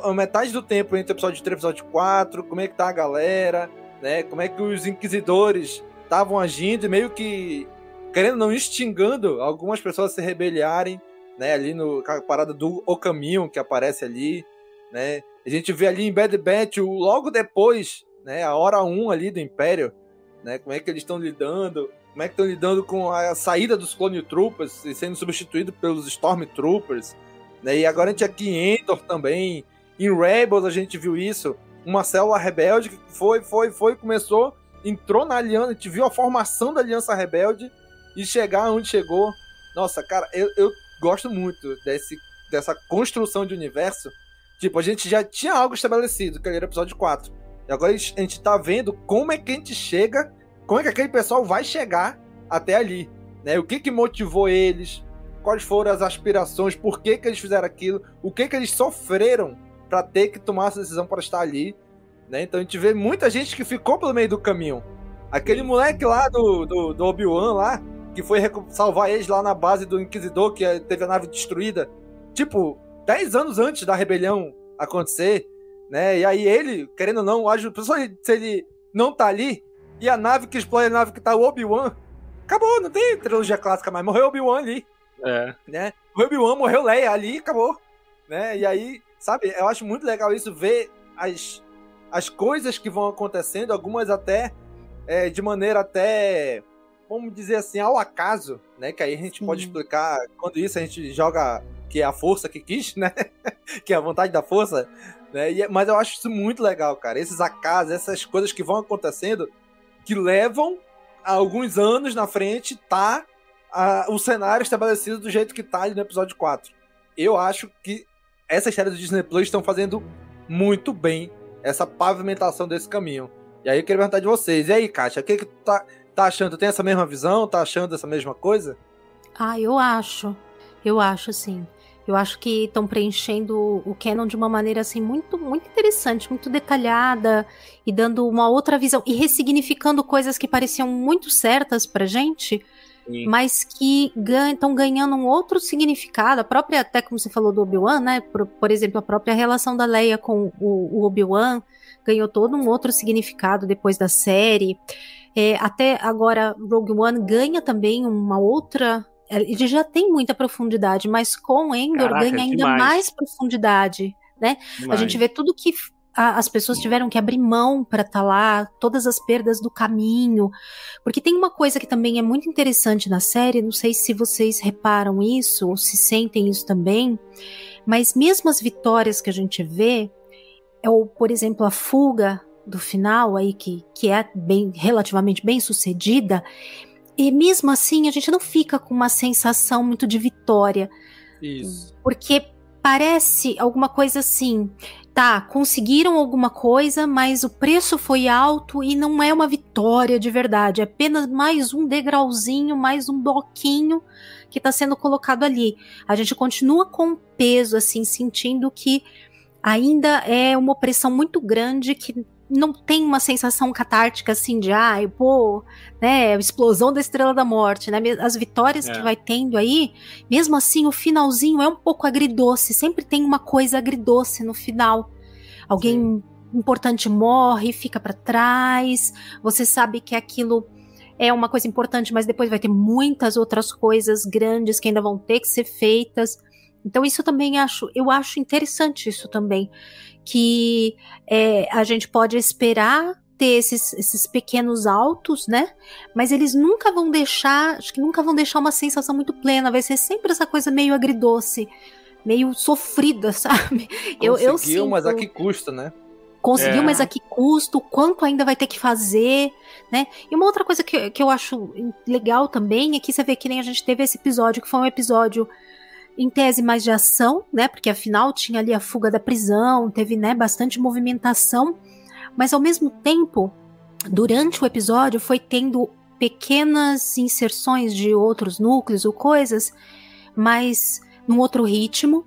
a metade do tempo entre o episódio 3 e o episódio 4, como é que tá a galera, né? Como é que os inquisidores estavam agindo meio que querendo não instigando algumas pessoas se rebeliarem, né? Ali no a parada do O Caminho que aparece ali, né? A gente vê ali em Bad Batch, logo depois, né, a hora 1 ali do Império, né, como é que eles estão lidando, como é que estão lidando com a saída dos Clone Troopers e sendo substituído pelos Stormtroopers, né, e agora a gente aqui em Endor também, em Rebels a gente viu isso, uma célula rebelde que foi, foi, foi, começou, entrou na aliança, a gente viu a formação da aliança rebelde e chegar onde chegou. Nossa, cara, eu, eu gosto muito desse, dessa construção de universo Tipo, a gente já tinha algo estabelecido, que era o episódio 4. E agora a gente tá vendo como é que a gente chega, como é que aquele pessoal vai chegar até ali. Né? O que que motivou eles, quais foram as aspirações, por que que eles fizeram aquilo, o que que eles sofreram para ter que tomar essa decisão para estar ali. Né? Então a gente vê muita gente que ficou pelo meio do caminho. Aquele moleque lá do, do, do Obi-Wan lá, que foi salvar eles lá na base do Inquisidor, que teve a nave destruída. Tipo, 10 anos antes da rebelião acontecer, né? E aí ele, querendo ou não, ajuda. Se ele não tá ali, e a nave que explode a nave que tá o Obi-Wan, acabou, não tem trilogia clássica mais. Morreu Obi-Wan ali.
É.
Né? O Obi-Wan morreu Leia ali acabou. né? E aí, sabe, eu acho muito legal isso, ver as, as coisas que vão acontecendo, algumas até é, de maneira até, vamos dizer assim, ao acaso, né? Que aí a gente pode explicar quando isso a gente joga que é a força que quis, né? que é a vontade da força, né? E, mas eu acho isso muito legal, cara. Esses acasos, essas coisas que vão acontecendo, que levam a alguns anos na frente, tá a, o cenário estabelecido do jeito que tá ali no episódio 4. Eu acho que essa série do Disney Plus estão fazendo muito bem essa pavimentação desse caminho. E aí eu queria perguntar de vocês. E aí, Kátia, o que, que tu tá, tá achando? Tem essa mesma visão? Tá achando essa mesma coisa?
Ah, eu acho. Eu acho, sim. Eu acho que estão preenchendo o canon de uma maneira assim muito muito interessante, muito detalhada e dando uma outra visão e ressignificando coisas que pareciam muito certas pra gente, Sim. mas que estão ganha, ganhando um outro significado. A própria, até como você falou do Obi-Wan, né? Por, por, exemplo, a própria relação da Leia com o, o Obi-Wan ganhou todo um outro significado depois da série. É, até agora, Rogue One ganha também uma outra ele já tem muita profundidade, mas com Endor Caraca, ganha ainda demais. mais profundidade, né? Demais. A gente vê tudo que a, as pessoas tiveram que abrir mão para estar tá lá, todas as perdas do caminho, porque tem uma coisa que também é muito interessante na série, não sei se vocês reparam isso ou se sentem isso também, mas mesmo as vitórias que a gente vê, ou por exemplo a fuga do final aí que, que é bem relativamente bem sucedida, e mesmo assim, a gente não fica com uma sensação muito de vitória.
Isso.
Porque parece alguma coisa assim. Tá, conseguiram alguma coisa, mas o preço foi alto e não é uma vitória de verdade. É apenas mais um degrauzinho, mais um bloquinho que está sendo colocado ali. A gente continua com peso, assim, sentindo que ainda é uma opressão muito grande que não tem uma sensação catártica assim de, ai, ah, pô, né, explosão da Estrela da Morte, né? As vitórias é. que vai tendo aí, mesmo assim, o finalzinho é um pouco agridoce, sempre tem uma coisa agridoce no final. Alguém Sim. importante morre, fica para trás, você sabe que aquilo é uma coisa importante, mas depois vai ter muitas outras coisas grandes que ainda vão ter que ser feitas. Então isso também acho, eu acho interessante isso também que é, a gente pode esperar ter esses, esses pequenos altos, né? Mas eles nunca vão deixar, acho que nunca vão deixar uma sensação muito plena. Vai ser sempre essa coisa meio agridoce, meio sofrida, sabe?
Conseguiu, eu, eu sinto... mas a que custa, né?
Conseguiu, é. mas a que custo? Quanto ainda vai ter que fazer, né? E uma outra coisa que, que eu acho legal também é que você vê que nem a gente teve esse episódio, que foi um episódio em tese mais de ação, né? Porque afinal tinha ali a fuga da prisão, teve né, bastante movimentação, mas ao mesmo tempo, durante o episódio, foi tendo pequenas inserções de outros núcleos ou coisas, mas num outro ritmo,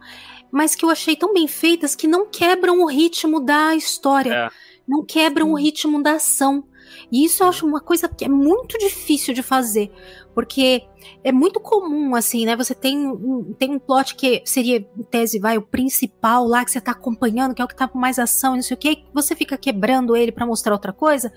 mas que eu achei tão bem feitas que não quebram o ritmo da história, é. não quebram o ritmo da ação. E isso eu acho uma coisa que é muito difícil de fazer, porque é muito comum, assim, né? Você tem um, tem um plot que seria, em tese, vai, o principal lá, que você tá acompanhando, que é o que tá com mais ação, não sei o que, você fica quebrando ele para mostrar outra coisa,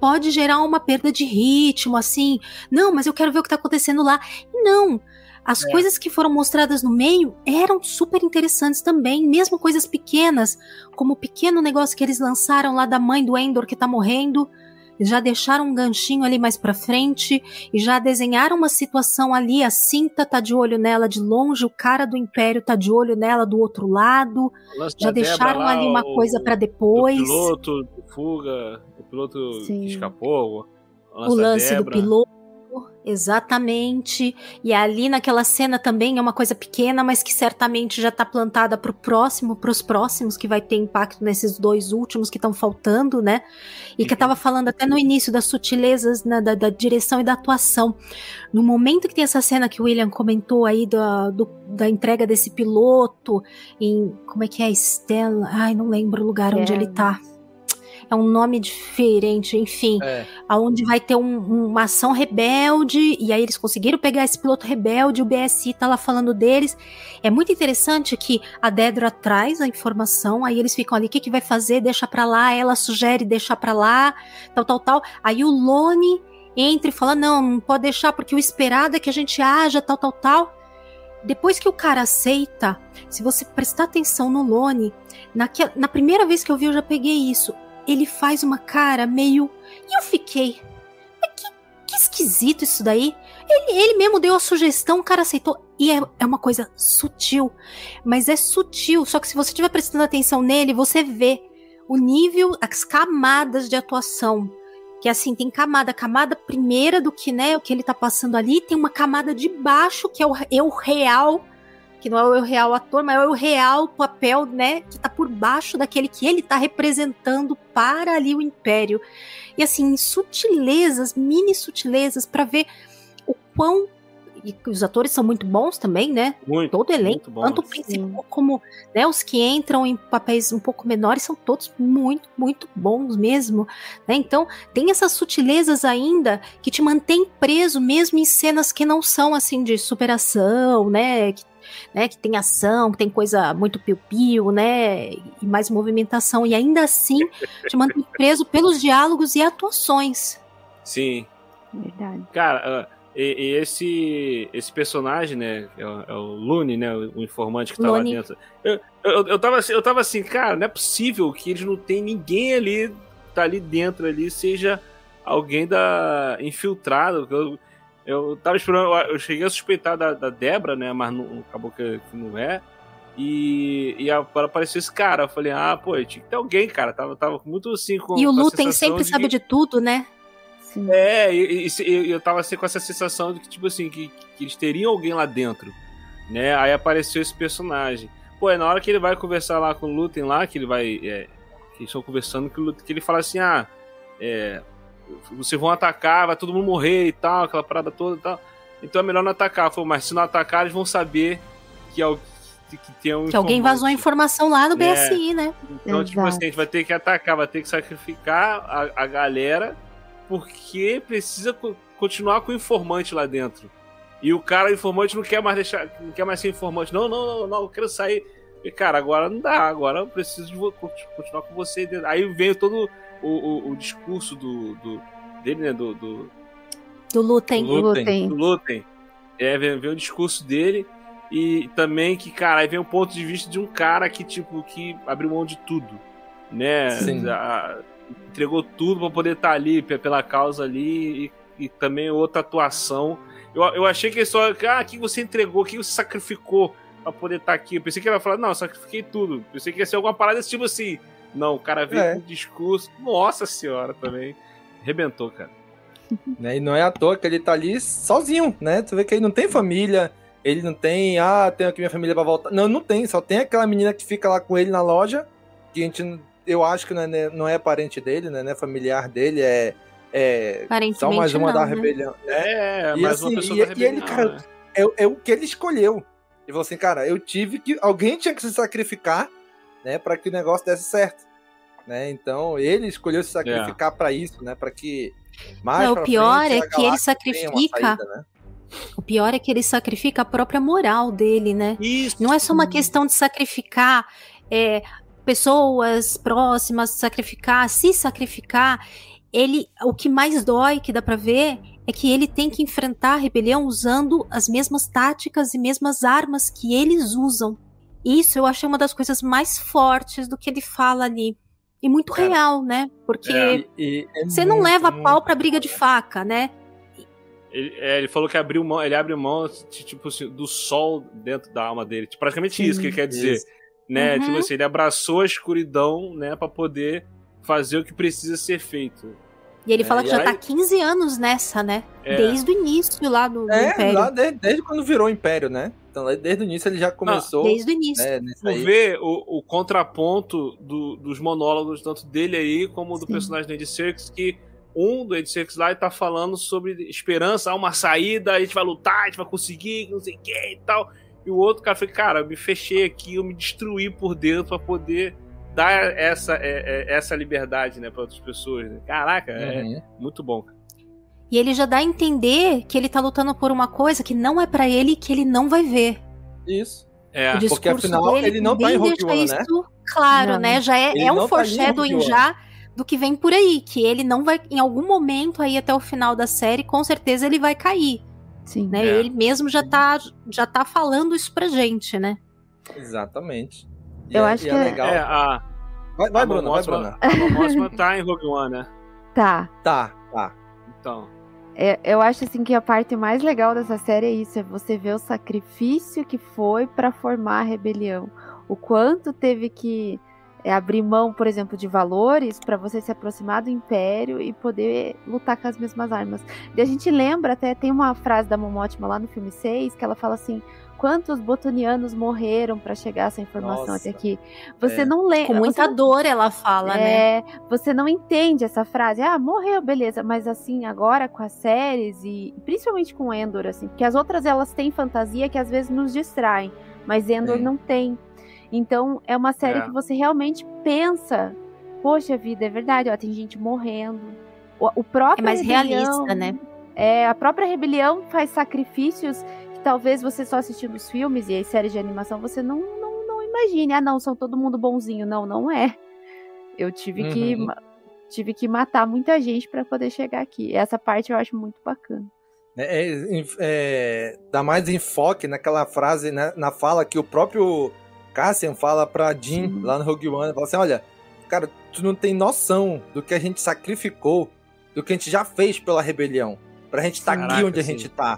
pode gerar uma perda de ritmo, assim. Não, mas eu quero ver o que tá acontecendo lá. Não. As é. coisas que foram mostradas no meio eram super interessantes também, mesmo coisas pequenas, como o pequeno negócio que eles lançaram lá da mãe do Endor que tá morrendo já deixaram um ganchinho ali mais para frente e já desenharam uma situação ali. A cinta tá de olho nela de longe, o cara do Império tá de olho nela do outro lado. Já deixaram lá, ali uma o, coisa para depois. O
piloto fuga, o piloto Sim. que escapou.
O lance do piloto exatamente. E ali naquela cena também é uma coisa pequena, mas que certamente já está plantada para o próximo, para os próximos, que vai ter impacto nesses dois últimos que estão faltando, né? E que eu estava falando até no início das sutilezas né, da, da, direção e da atuação. No momento que tem essa cena que o William comentou aí da, do, da entrega desse piloto em. Como é que é? Stella? Ai, não lembro o lugar é. onde ele está é um nome diferente, enfim, é. aonde vai ter um, uma ação rebelde e aí eles conseguiram pegar esse piloto rebelde, o BSI tá lá falando deles. É muito interessante que a Dedra traz a informação, aí eles ficam ali, o que que vai fazer? Deixa para lá, ela sugere deixar para lá, tal, tal, tal. Aí o Lone entra e fala: "Não, não pode deixar porque o esperado é que a gente haja tal, tal, tal". depois que o cara aceita, se você prestar atenção no Lone, naquela, na primeira vez que eu vi, eu já peguei isso. Ele faz uma cara meio. E eu fiquei. Que, que esquisito isso daí. Ele, ele mesmo deu a sugestão, o cara aceitou. E é, é uma coisa sutil. Mas é sutil. Só que se você estiver prestando atenção nele, você vê o nível, as camadas de atuação. Que assim, tem camada, camada primeira do que, né, o que ele tá passando ali, tem uma camada de baixo, que é o eu real, que não é o real ator, mas é o real papel, né, que tá por baixo daquele que ele tá representando para ali o império. E assim, sutilezas, mini sutilezas para ver o quão e os atores são muito bons também, né?
Muito,
Todo elenco,
muito
tanto o principal como né, os que entram em papéis um pouco menores, são todos muito, muito bons mesmo. Né? Então, tem essas sutilezas ainda que te mantém preso, mesmo em cenas que não são assim de superação, né? Que, né, que tem ação, que tem coisa muito piu-piu, né? E mais movimentação. E ainda assim te mantém preso pelos diálogos e atuações.
Sim.
Verdade.
Cara, ah, e, e esse, esse personagem, né? É o, é o Lune, né? O informante que tá
Lune.
lá dentro. Eu, eu, eu, tava, assim- eu tava assim, cara, não é possível que eles não tem ninguém ali, tá ali dentro ali, seja alguém da infiltrado. Eu, eu tava esperando, eu- cheguei a suspeitar da, da Débora, né? Mas não, acabou que, que não é. E, e a- apareceu esse cara. Eu falei, ah, pô, tinha que ter alguém, cara. Tava, tava muito assim com.
e o Lutem sempre
de
sabe de tudo, né?
Sim.
é, e, e- e eu tava assim, com essa sensação de que, tipo assim, que, que eles teriam alguém lá dentro, né? Aí apareceu esse personagem. Pô, é na hora que ele vai conversar lá com o Lutem lá, que ele vai. É, que eles estão conversando, que, que ele fala assim, ah, é, vocês vão atacar, vai todo mundo morrer e tal, aquela parada toda e tal. Então é melhor não atacar. Falou, mas se não atacar, eles vão saber que, al- que, que tem um
Que alguém vazou a informação lá no
É.
BSI, né?
Então, tipo
Exato.
assim, a gente vai ter que atacar, vai ter que sacrificar a, a galera, porque precisa co- continuar com o informante lá dentro. E o cara, o informante, não quer mais deixar, não quer mais ser informante. Não, não, não, não, eu quero sair. E, cara, agora não dá, agora eu preciso de continuar com você. Aí vem todo o, o, o discurso do, do- dele, né? Do, do,
Do Lutem.
Do Lutem.
Lutem.
do Lutem. É, vem, vem o discurso dele. E também que, cara, aí vem o ponto de vista de um cara que, tipo, que abriu mão de tudo. Né?
Sim.
A- entregou tudo pra poder estar ali, pe- pela causa ali. E, e também outra atuação. Eu, eu achei que ele só. Ah, o que você entregou? O que você sacrificou pra poder estar aqui? Eu pensei que ele ia falar, não, eu sacrifiquei tudo. Pensei que ia ser alguma parada desse tipo assim. Não, o cara veio
É.
com um discurso. Nossa senhora também. Arrebentou, cara.
Né? E não é à toa que ele tá ali sozinho, né? Tu vê que ele não tem família, ele não tem, ah, tenho aqui minha família pra voltar. Não, não tem, só tem aquela menina que fica lá com ele na loja, que a gente, eu acho que não é, não é parente dele, né? Não é familiar dele, é, é só mais uma
não,
da
né?
rebelião.
É,
E
mais uma
assim,
pessoa
e-
da
e ele,
rebelião,
cara,
né?
É, é o que ele escolheu. Ele falou assim, cara, eu tive que. Alguém tinha que se sacrificar, né, para que o negócio desse certo. Né? Então, ele escolheu se sacrificar pra isso, né? Para que mais
Não, o pior
frente,
é
a
que ele sacrifica-
saída, né?
O pior é que ele sacrifica a própria moral dele, né?
Isso.
Não é só uma questão de sacrificar é, pessoas próximas, sacrificar, se sacrificar. Ele, o que mais dói, que dá pra ver, é que ele tem que enfrentar a rebelião usando as mesmas táticas e mesmas armas que eles usam. Isso eu achei uma das coisas mais fortes do que ele fala ali. E muito
Cara,
real, né? Porque
É.
E- e é
você não
muito,
leva
muito-
pau pra briga de faca, né?
Ele, é, ele falou que abriu mão, ele abre mão de, tipo assim, do sol dentro da alma dele. Tipo, praticamente
Sim,
isso que ele quer dizer.
isso.
Né?
Uhum.
Tipo assim, ele abraçou a escuridão, né, para poder fazer o que precisa ser feito.
E ele
É,
fala que já
aí-
tá 15 anos nessa, né?
É.
Desde o início lá do, do
É,
Império.
lá desde, desde quando virou Império, né? Então, lá desde o início ele já começou.
Desde o início.
né,
Tu vê o, o contraponto do- dos monólogos, tanto dele aí como do
Sim.
personagem do Andy Serkis, que um do Andy Serkis lá ele tá falando sobre esperança, há uma saída, a gente vai lutar, a gente vai conseguir, não sei o que e tal. E o outro cara foi, cara, eu me fechei aqui, eu me destruí por dentro pra poder dar essa, é, é, essa liberdade, né, pra outras pessoas. né? Caraca, é
Uhum.
muito bom.
E ele já dá a entender que ele tá lutando por uma coisa que não é pra ele e que ele não vai ver.
Isso.
É,
porque afinal
dele
ele não tá em Rogue One,
isso
né?
claro,
Não.
né? Já é, é um
tá
foreshadowing
One.
já do que vem por aí, que ele não vai, em algum momento aí até o final da série, com certeza ele vai cair. Sim. Né?
É.
Ele mesmo já tá, já tá falando isso pra gente, né?
Exatamente. E
Eu
é-
acho
e
que
é
é-
legal.
É, a.
Vai, vai
a
Bruna, vai, Bruna.
A Momothma tá em Rogue One, né?
Tá.
Tá, tá.
Então.
É, eu acho assim que a parte mais legal dessa série é isso, é você ver o sacrifício que foi pra formar a rebelião, o quanto teve que é, abrir mão, por exemplo, de valores pra você se aproximar do Império e poder lutar com as mesmas armas. E a gente lembra até tem uma frase da Momotima lá no filme 6 que ela fala assim: quantos botonianos morreram pra chegar essa informação
Nossa.
até aqui? Você
É.
não lembra?
Com muita dor ela fala, né?
É, você não entende essa frase. Ah, morreu, beleza. Mas assim, agora com as séries e principalmente com Endor, assim, porque as outras elas têm fantasia que às vezes nos distraem, mas Endor
Sim.
não tem. Então é uma série
É.
que você realmente pensa, poxa vida, é verdade, ó, tem gente morrendo. O, o próprio
É mais
rebelião-
realista, né?
É, a própria rebelião faz sacrifícios talvez você só assistindo os filmes e as séries de animação você não, não, não imagine. Ah, não, são todo mundo bonzinho. Não, não é. Eu tive que
Uhum.
ma- tive que matar muita gente pra poder chegar aqui. Essa parte eu acho muito bacana.
É, é, é, dá mais enfoque naquela frase, né, na fala que o próprio Cassian fala pra Jim lá no Rogue One. Fala assim: olha, cara, tu não tem noção do que a gente sacrificou, do que a gente já fez pela rebelião, pra gente estar aqui
Caraca,
onde a
sim.
gente tá.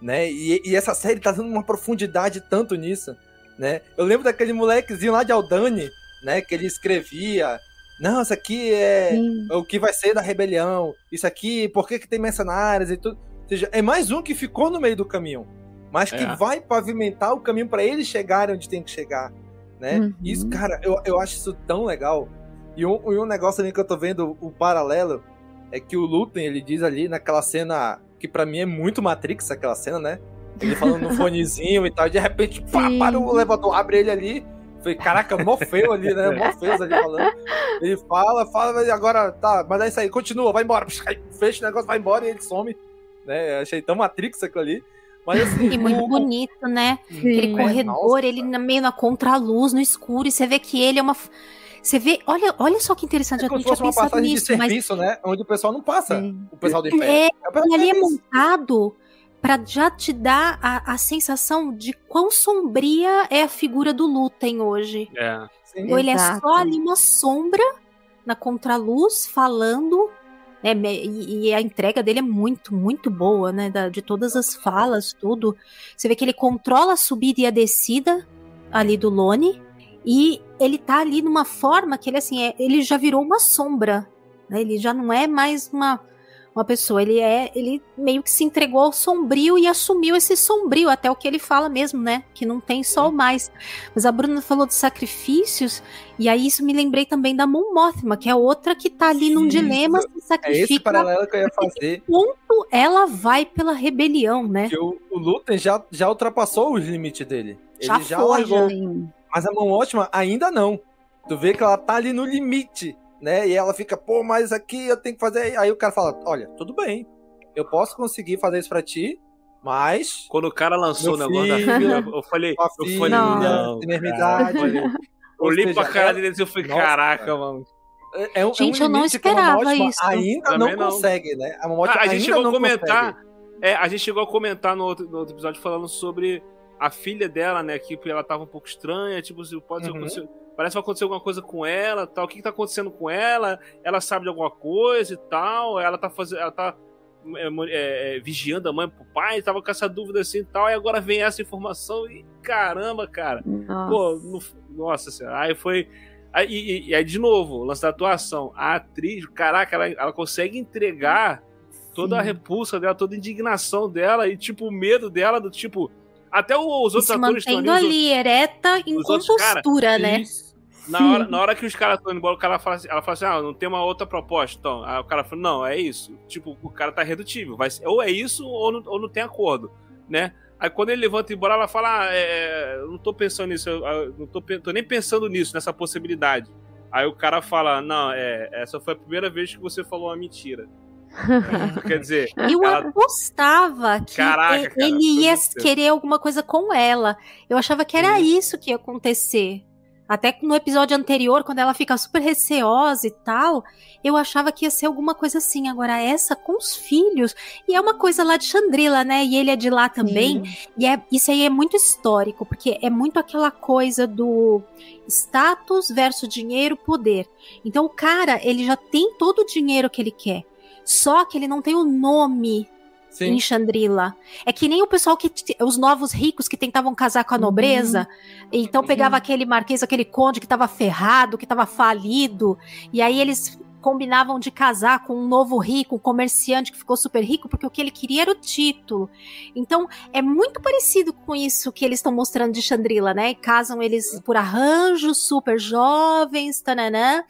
Né? E, e essa série tá dando uma profundidade tanto nisso. Né? Eu lembro daquele molequezinho lá de Aldani, né? Que ele escrevia. Não, isso aqui é o que vai ser da rebelião. Isso aqui, por que, que tem mercenários e tudo. Ou seja, é mais um que ficou no meio do caminho. Mas que
É.
vai pavimentar o caminho para eles chegarem onde tem que chegar. Né?
Uhum.
Isso, cara, eu, eu acho isso tão legal. E um, e um negócio ali que eu tô vendo, o paralelo, é que o Lutem, ele diz ali naquela cena, que pra mim é muito Matrix, aquela cena, né? Ele falando no fonezinho e tal, e de repente, pá,
Sim.
para o elevador, abre ele ali. Falei, caraca, mó feio ali, né? Mó feio ali falando. Ele fala, fala, mas agora tá, mas é isso aí, continua, vai embora. Fecha o negócio, vai embora e ele some. Né? Achei tão Matrix aquilo ali. Mas assim.
E muito
o-
bonito, né? Aquele
Sim.
corredor,
Nossa.
ele meio na contraluz, no escuro, e você vê que ele é uma. Você vê, olha, olha só que interessante,
É
eu
como
não
se
tinha
fosse uma
pensado
passagem de
nisso, mas
serviço, né? Onde o pessoal não passa. O pessoal do
é,
Império. o pessoal
ele é montado pra já te dar a, a sensação de quão sombria é a figura do Lutem hoje.
É.
Então ele é
Exato.
só ali uma sombra na contraluz falando, né? E, e a entrega dele é muito, muito boa, né? da- de todas as falas, tudo. Você vê que ele controla a subida e a descida ali do Lone. E ele tá ali numa forma que ele assim, é, ele já virou uma sombra. Né? Ele já não é mais uma, uma pessoa. Ele é. Ele meio que se entregou ao sombrio e assumiu esse sombrio, até o que ele fala mesmo, né? Que não tem sol mais. Mas a Bruna falou de sacrifícios, e aí isso me lembrei também da Mon Mothma, que é outra que tá ali num dilema, se
É esse
sacrifica.
paralelo que eu ia fazer.
Ponto ela vai pela rebelião, né?
Que o, o Lutem já, já ultrapassou os limites dele.
Já
Ele já
foi,
largou.
já.
Mas a mão ótima ainda não. Tu vê que ela tá ali no limite, né? E ela fica, pô, mas aqui eu tenho que fazer. Aí o cara fala: olha, tudo bem. Eu posso conseguir fazer isso pra ti, mas.
Quando o cara lançou o negócio
filho,
da filha, eu falei, eu
filha,
falei, não,
temeridade.
cara, eu falei-
Ou
Olhei
seja,
pra cara
é-
deles e eu falei,
Nossa,
caraca,
cara.
mano.
É, é um,
Gente,
é um
eu não esperava isso.
Ainda
Também
não,
não.
consegue, né? A
Ah, a gente
ainda
chegou a
não
comentar.
consegue.
É, a gente chegou a comentar no outro, no outro episódio falando sobre a filha dela, né? Que ela tava um pouco estranha, tipo, se pode ser
Uhum.
acontecer- Parece que vai acontecer alguma coisa com ela, tal. O que, que tá acontecendo com ela? Ela sabe de alguma coisa e tal. Ela tá fazendo. Ela tá é, é, é, vigiando a mãe pro pai, tava com essa dúvida assim e tal. E agora vem essa informação e caramba, cara.
Nossa.
Pô, no- nossa senhora. Aí foi. Aí, e, e aí, de novo, o lance da atuação. A atriz, caraca, ela, ela consegue entregar toda a
Sim.
repulsa dela, toda a indignação dela e, tipo, o medo dela, do tipo. Até os outros
se
atores estão ali.
ali, ereta em compostura, né?
na hora, na hora que os caras estão indo embora, o cara fala assim, ela fala assim: ah, não tem uma outra proposta. Então, aí o cara fala: não, é isso. Tipo, o cara tá redutível. Vai ser- ou é isso ou não, ou não tem acordo, né? Aí quando ele levanta e embora, ela fala: ah, é, não tô pensando nisso, eu, não tô, tô nem pensando nisso, nessa possibilidade. Aí o cara fala: não, é, essa foi a primeira vez que você falou uma mentira. Quer dizer,
Eu
ela-
apostava que
Caraca, cara,
ele ia
muito
querer alguma coisa com ela. Eu achava que era isso que ia acontecer. Até no episódio anterior, quando ela fica super receosa e tal, eu achava que ia ser alguma coisa assim. Agora, essa com os filhos, e é uma coisa lá de Chandrila, né? E ele é de lá também. Sim. E é, isso aí é muito histórico, porque é muito aquela coisa do status versus dinheiro, poder. Então, o cara, ele já tem todo o dinheiro que ele quer. Só que ele não tem o nome Sim. em Chandrila. É que nem o pessoal que. Os novos ricos que tentavam casar com a nobreza. Uhum. Então pegava uhum. aquele marquês, aquele conde que estava ferrado, que estava falido. E aí eles combinavam de casar com um novo rico, um comerciante que ficou super rico, porque o que ele queria era o título. Então, é muito parecido com isso que eles estão mostrando de Chandrila, né? Casam eles por arranjo, super jovens, tananã.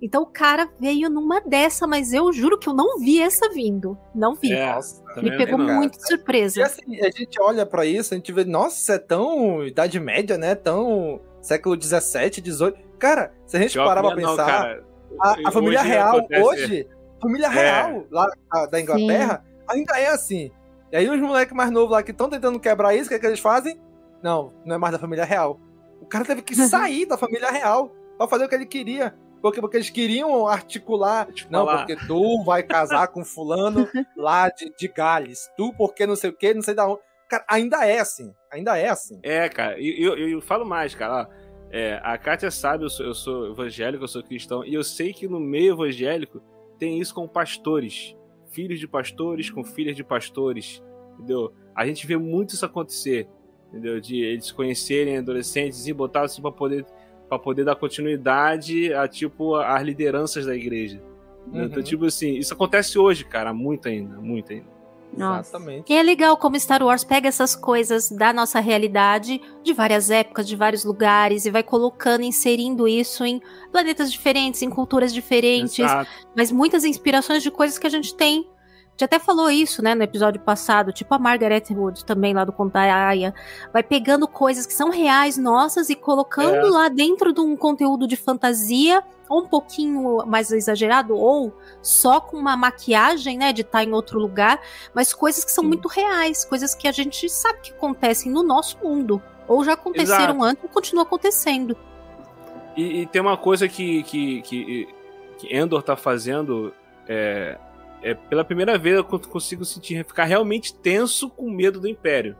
Então, o cara veio numa dessa, mas eu juro que eu não vi essa vindo. Não vi. É, nossa, Me pegou muito de surpresa.
E assim, a gente olha para isso, a gente vê, nossa, isso é tão Idade Média, né? Tão século 17, 18. Cara, se a gente parar pra pensar. Não, a, a família real acontece... hoje, família é. real lá da Inglaterra, Sim. ainda é assim. E aí os moleques mais novos lá que estão tentando quebrar isso, o que, é que eles fazem? Não, não é mais da família real. O cara teve que sair da família real pra fazer o que ele queria. Porque, porque eles queriam articular. Não, porque tu vai casar com fulano lá de, de Gales. Tu, porque não sei o que, não sei da onde. Cara, ainda é assim. Ainda é assim.
É, cara. E eu, eu, eu, falo mais, cara. Ó, é, a Kátia sabe, eu sou, eu sou evangélico, eu sou cristão, e eu sei que no meio evangélico tem isso com pastores. Filhos de pastores com filhas de pastores, entendeu? A gente vê muito isso acontecer, entendeu? De eles conhecerem adolescentes e botar assim para poder para poder dar continuidade a tipo as lideranças da igreja. Então, uhum. Então, tipo assim, isso acontece hoje, cara, muito ainda, muito ainda.
Nossa. Exatamente. E é legal como Star Wars pega essas coisas da nossa realidade, de várias épocas, de vários lugares, e vai colocando, inserindo isso em planetas diferentes, em culturas diferentes, Exato. mas muitas inspirações de coisas que a gente tem gente até falou isso, né, no episódio passado, tipo a Margaret Wood também lá do Contaia, vai pegando coisas que são reais nossas e colocando é. lá dentro de um conteúdo de fantasia, ou um pouquinho mais exagerado, ou só com uma maquiagem, né, de estar em outro lugar, mas coisas que são Sim. muito reais, coisas que a gente sabe que acontecem no nosso mundo, ou já aconteceram Exato. antes e continuam acontecendo.
E, e, tem uma coisa que, que, que, que Endor tá fazendo é, é, pela primeira vez eu consigo sentir ficar realmente tenso com medo do Império.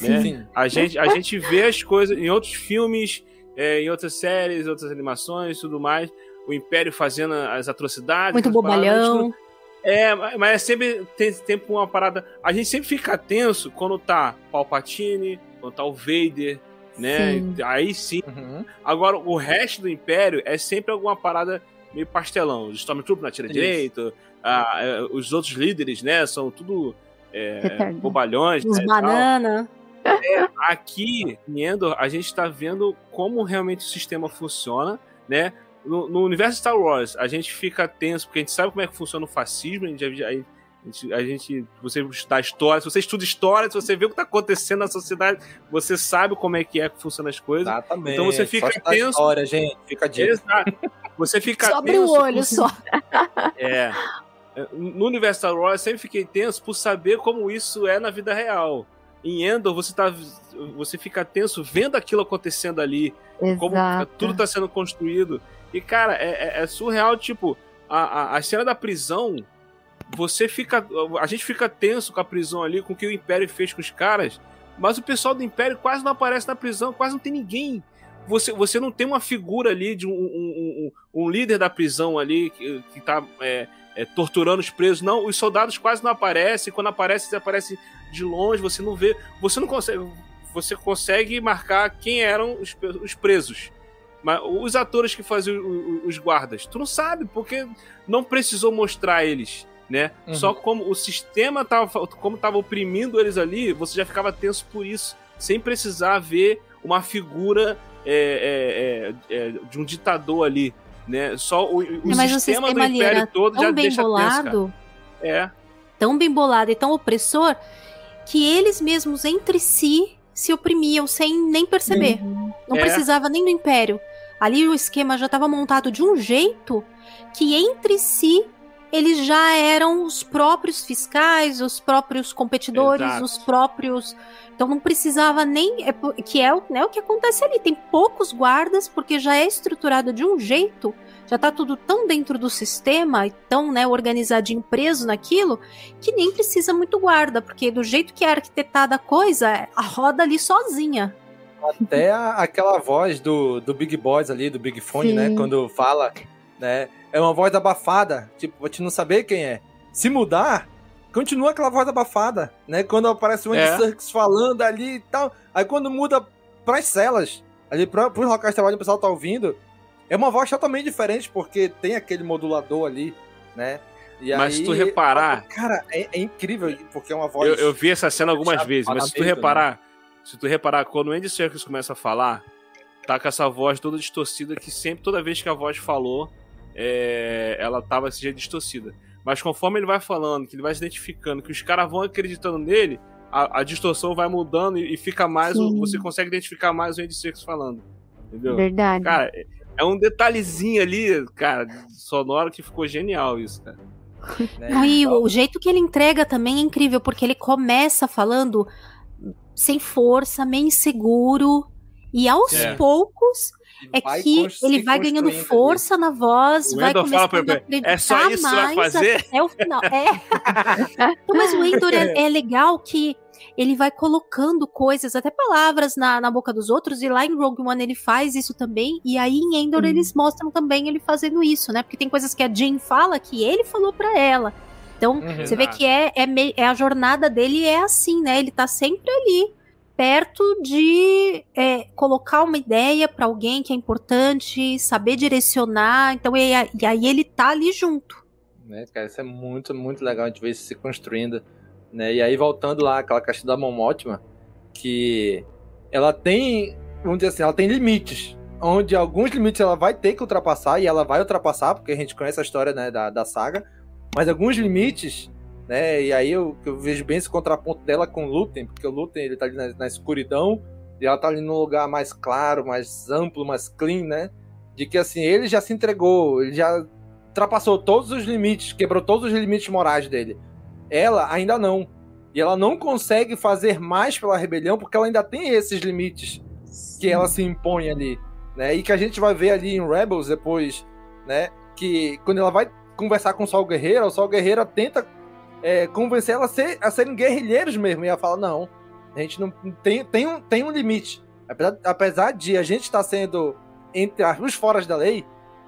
Né? Sim. A gente, a gente vê as coisas em outros filmes, é, em outras séries, outras animações e tudo mais. O Império fazendo as atrocidades.
Muito bobalhão.
É, mas é sempre tem tempo uma parada. A gente sempre fica tenso quando tá Palpatine, quando tá o Vader, né? Sim. Aí sim. Uhum. Agora, o resto do Império é sempre alguma parada meio pastelão. Os Stormtroopers não atira direito, a, é, os outros líderes, né, são tudo é, bobalhões.
Os né, banana.
É, aqui em Endor, a gente está vendo como realmente o sistema funciona, né? No, no, universo Star Wars, a gente fica tenso, porque a gente sabe como é que funciona o fascismo, a gente, a gente, a gente você estudar história, se você estuda história, se você vê o que está acontecendo na sociedade, você sabe como é que é que funcionam as coisas.
Exatamente.
Então você fica
só
tenso.
História, gente, fica disso.
Você fica
Só abre o olho só.
É. No universo Star Wars, eu sempre fiquei tenso por saber como isso é na vida real. Em Endor, você, tá, você fica tenso vendo aquilo acontecendo ali, Exato. como tudo está sendo construído. E, cara, é, é, é surreal, tipo, a, a, a, cena da prisão, você fica. A gente fica tenso com a prisão ali, com o que o Império fez com os caras, mas o pessoal do Império quase não aparece na prisão, quase não tem ninguém. Você, você não tem uma figura ali de um, um, um, um líder da prisão ali que, que tá. É, é, torturando os presos. Não, os soldados quase não aparecem. Quando aparecem, eles aparecem de longe, você não vê. Você não consegue. Você consegue marcar quem eram os, os presos. Mas os atores que faziam os guardas, tu não sabe, porque não precisou mostrar eles. Né? Uhum. Só como o sistema tava, como tava oprimindo eles ali, você já ficava tenso por isso, sem precisar ver uma figura é, é, é, é de um ditador ali, né? Só o, o sistema, o sistema do Império todo
tão
já
bem
deixa
bolado,
tenso, É.
Tão bem bolado e tão opressor que eles mesmos entre si se oprimiam sem nem perceber. Uhum. Não é. precisava nem do Império. Ali o esquema já estava montado de um jeito que entre si eles já eram os próprios fiscais, os próprios competidores,
Exato.
os próprios. Então não precisava nem. É, que é o, né, o que acontece ali. Tem poucos guardas, porque já é estruturado de um jeito, já tá tudo tão dentro do sistema, e tão né, organizadinho, preso naquilo, que nem precisa muito guarda, porque do jeito que é arquitetada a coisa, a roda ali sozinha.
Até a- aquela voz do, do Big Boys ali, do Big Fone,
Sim.
né? Quando fala, né? É uma voz abafada, tipo, pra te não saber quem é. Se mudar, continua aquela voz abafada, né? Quando aparece o Andy
É.
Serkis falando ali e tal. Aí quando muda pras celas, ali pra, pros locais de trabalho, o pessoal tá ouvindo, é uma voz totalmente diferente, porque tem aquele modulador ali, né? E
Mas se
aí-
tu reparar-
Cara, é, é incrível, porque é uma voz.
Eu, eu vi essa cena algumas vezes, mas se tu
parlamento,
reparar, se tu reparar, quando o Andy Serkis começa a falar, tá com essa voz toda distorcida, que sempre, toda vez que a voz falou, é, ela tava desse jeito distorcida. Mas conforme ele vai falando, que ele vai se identificando, que os caras vão acreditando nele, a, a distorção vai mudando e, e fica mais. o- você consegue identificar mais o Andy Serkis falando. Entendeu?
Verdade.
Cara, é- é um detalhezinho ali, cara, sonoro que ficou genial isso, cara.
né?
Não, e o jeito que ele entrega também é incrível, porque ele começa falando sem força, meio inseguro, e aos
É.
poucos é
vai
que ele vai ganhando força na voz,
O
vai
Endor fala
começando
pra
a acreditar
"É só isso
mais
fazer?"
até o final. É. Então, mas o Endor é, é legal que ele vai colocando coisas, até palavras na, na boca dos outros, e lá em Rogue One ele faz isso também, e aí em Endor eles mostram também ele fazendo isso, né? Porque tem coisas que a Jean fala que ele falou pra ela. Então,
Uhum.
você vê que é, é, é a jornada dele é assim, né? Ele tá sempre ali, perto de é, colocar uma ideia pra alguém que é importante, saber direcionar. Então, e, e aí ele tá ali junto.
né, cara? Isso é muito, muito legal a gente ver isso se construindo, né? E aí voltando lá, aquela caixa da Mão Ótima, que ela tem, vamos dizer assim, ela tem limites, onde alguns limites ela vai ter que ultrapassar, e ela vai ultrapassar, porque a gente conhece a história, né, da, da saga, mas alguns limites, né, e aí eu, eu vejo bem esse contraponto dela com o Lutem, porque o Lutem, ele tá ali na, na escuridão, e ela tá ali num lugar mais claro, mais amplo, mais clean, né, de que assim, ele já se entregou, ele já ultrapassou todos os limites, quebrou todos os limites morais dele. Ela ainda não. E ela não consegue fazer mais pela rebelião porque ela ainda tem esses limites que ela se impõe ali, né? E que a gente vai ver ali em Rebels depois, né? Que quando ela vai conversar com o Sol Guerreiro, o Sol Guerreiro tenta é, convencer ela a, ser, a serem guerrilheiros mesmo. E ela fala: não, a gente não tem, tem, um, tem um limite. Apesar, apesar de a gente estar sendo entre as os foras da lei,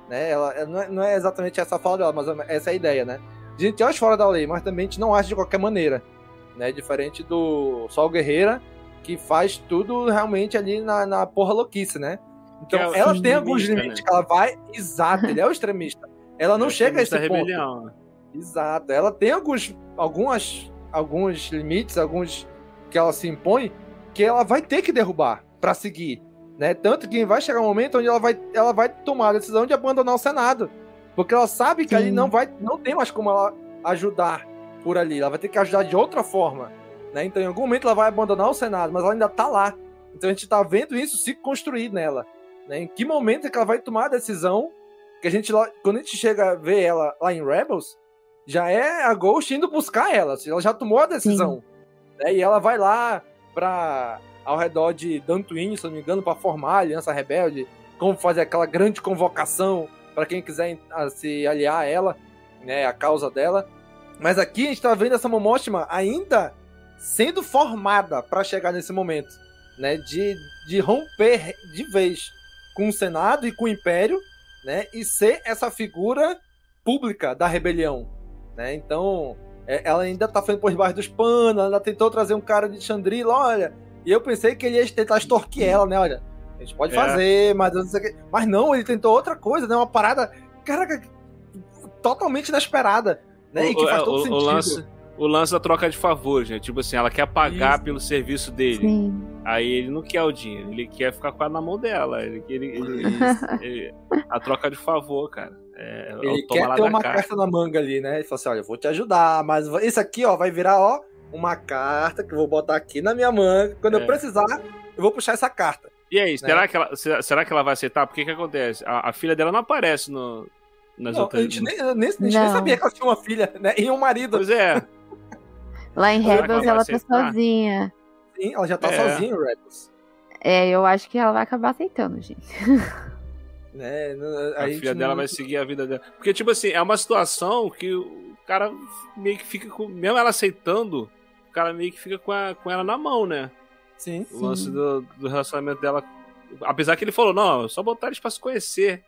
né? Ela, ela não, é, não é exatamente essa a fala dela, mas essa é a ideia, né? A gente age fora da lei, mas também a gente não age de qualquer maneira, né? Diferente do Sol Guerreira, que faz tudo realmente ali na, na porra louquice, né? Então,
é
ela tem alguns limites
né?
que ela vai. Exato, ele é o extremista. Ela não
É
chega a esse ponto.
rebelião, né?
Exato. Ela tem alguns, algumas, alguns limites, alguns que ela se impõe, que ela vai ter que derrubar pra seguir. Né? Tanto que vai chegar um momento onde ela vai, ela vai tomar a decisão de abandonar o Senado. Porque ela sabe que ali não vai, não tem mais como ela ajudar por ali. Ela vai ter que ajudar de outra forma. Né? Então, em algum momento, ela vai abandonar o Senado, mas ela ainda tá lá. Então, a gente tá vendo isso se construir nela. Né? Em que momento é que ela vai tomar a decisão? Que a gente, lá, quando a gente chega a ver ela lá em Rebels, já é a Ghost indo buscar ela. assim, Ela já tomou a decisão. Né? E ela vai lá pra, ao redor de Dantooine, se não me engano, para formar a Aliança Rebelde, como fazer aquela grande convocação para quem quiser se aliar a ela, né, a causa dela. Mas aqui a gente tá vendo essa Momoshima ainda sendo formada para chegar nesse momento, né, de, de romper de vez com o Senado e com o Império, né, e ser essa figura pública da rebelião, né? Então, é, ela ainda tá fazendo por debaixo dos panos, ela ainda tentou trazer um cara de Chandrila, olha, e eu pensei que ele ia tentar extorquir ela, né, olha, a gente pode
É.
fazer, mas eu não sei o que. Mas não, ele tentou outra coisa, né, uma parada, caraca, totalmente inesperada, né, e que faz todo
o,
sentido.
o lance, o lance da troca de favores, né? Tipo assim, ela quer pagar pelo serviço dele.
Sim.
Aí ele não quer o dinheiro, ele quer ficar com ela na mão dela. Ele, ele, ele- ele- a troca de favor, cara. É,
Ele quer ter uma
cá.
carta na manga ali, né? Ele falou assim: olha, eu vou te ajudar, mas isso aqui, ó, vai virar, ó, uma carta que eu vou botar aqui na minha manga. Quando
É.
eu precisar, eu vou puxar essa carta.
E aí,
né?
será, que ela, será, será que ela vai aceitar? Porque o que acontece? A, a filha dela não aparece no, Nas
Não,
outras...
a gente nem, nem, a gente nem sabia que ela tinha uma filha, né? E um marido.
Pois é.
Lá em Rebels
ela
ela tá sozinha.
Sim, ela já tá
É.
sozinha, o Rebels.
É, eu acho que ela vai acabar aceitando, gente.
Né?
A,
gente
filha dela
não-
vai seguir a vida dela. Porque, tipo assim, é uma situação que o cara meio que fica com. Mesmo ela aceitando, o cara meio que fica com, a- com ela na mão, né?
Sim.
O lance do, do relacionamento dela. Apesar que ele falou, não, só botar eles pra se conhecer.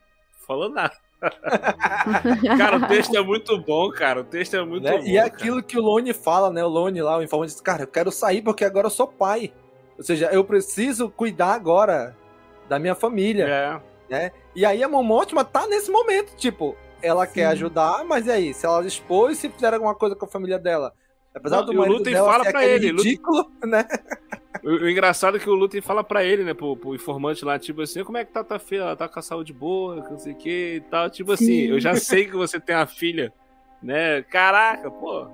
Falou nada. cara, o texto é muito bom, cara. O texto é muito
né?
bom.
E é aquilo que o Lone fala, né? O Lone lá, o informante, diz, cara, eu quero sair porque agora eu sou pai. Ou seja, eu preciso cuidar agora da minha família.
É.
Né? E aí a Momótima tá nesse momento, tipo, ela quer ajudar, mas e aí? Se ela expôs, se fizer alguma coisa com a família dela? Apesar
Não,
do
o Lutem fala
aquele
ele, Lutem-
ridículo, né?
O, o engraçado é que o Lutem fala pra ele, né, pro, pro informante lá, tipo assim, como é que tá tua filha? Ela tá com a saúde boa, não sei o que e tal. Tipo assim,
Sim.
eu já sei que você tem uma filha, né? Caraca, pô.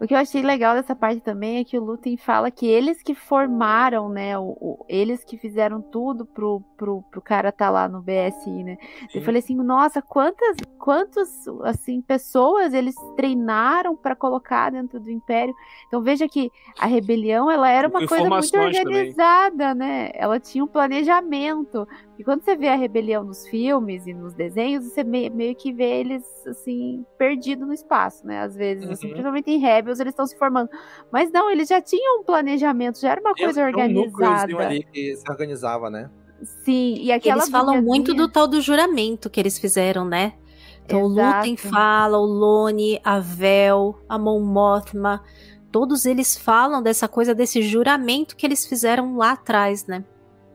O que eu achei legal dessa parte também é que o Lutem fala que eles que formaram, né? O, o- eles que fizeram tudo pro, pro, pro cara tá lá no BSI, né? Eu falei assim, nossa, quantas, quantas assim, pessoas eles treinaram para colocar dentro do Império. Então veja que a rebelião ela era uma coisa muito
informações também.
organizada, né? Ela tinha um planejamento. E quando você vê a rebelião nos filmes e nos desenhos, você me- meio que vê eles assim perdidos no espaço, né? Às vezes, assim,
Uhum.
principalmente em Rebels, eles estão se formando. Mas não, eles já tinham um planejamento, já era uma coisa
um núcleozinho
organizada.
ali que se organizava, né?
Sim, e aquela
Eles falam
guriazinha-
muito do tal do juramento que eles fizeram, né? Então o Lutem
Exato.
fala, o Lone, a Vel, a Mon Mothma, todos eles falam dessa coisa desse juramento que eles fizeram lá atrás, né?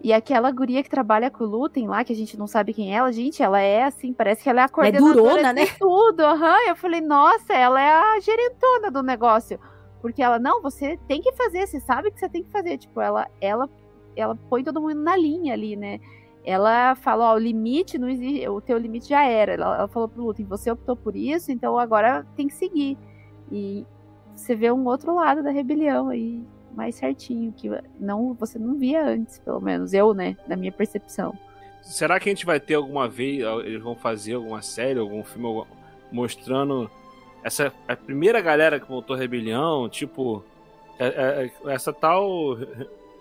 E aquela guria que trabalha com o Lutem lá, que a gente não sabe quem é ela, gente, ela é assim, parece que ela é a
é
coordenadora
durona,
de
né?
tudo. Aham, eu falei, nossa, ela é a gerentona do negócio. Porque ela, não, você tem que fazer, você sabe que você tem que fazer. Tipo, ela, ela, ela põe todo mundo na linha ali, né? Ela fala, ó, o limite não existe, o teu limite já era. Ela, ela falou pro Lutem, você optou por isso, então agora tem que seguir. E você vê um outro lado da rebelião aí, mais certinho, que não, você não via antes, pelo menos, eu, né, na minha percepção.
Será que a gente vai ter alguma vez, eles vão fazer alguma série, algum filme mostrando essa a primeira galera que montou a rebelião, tipo é- é- é- essa tal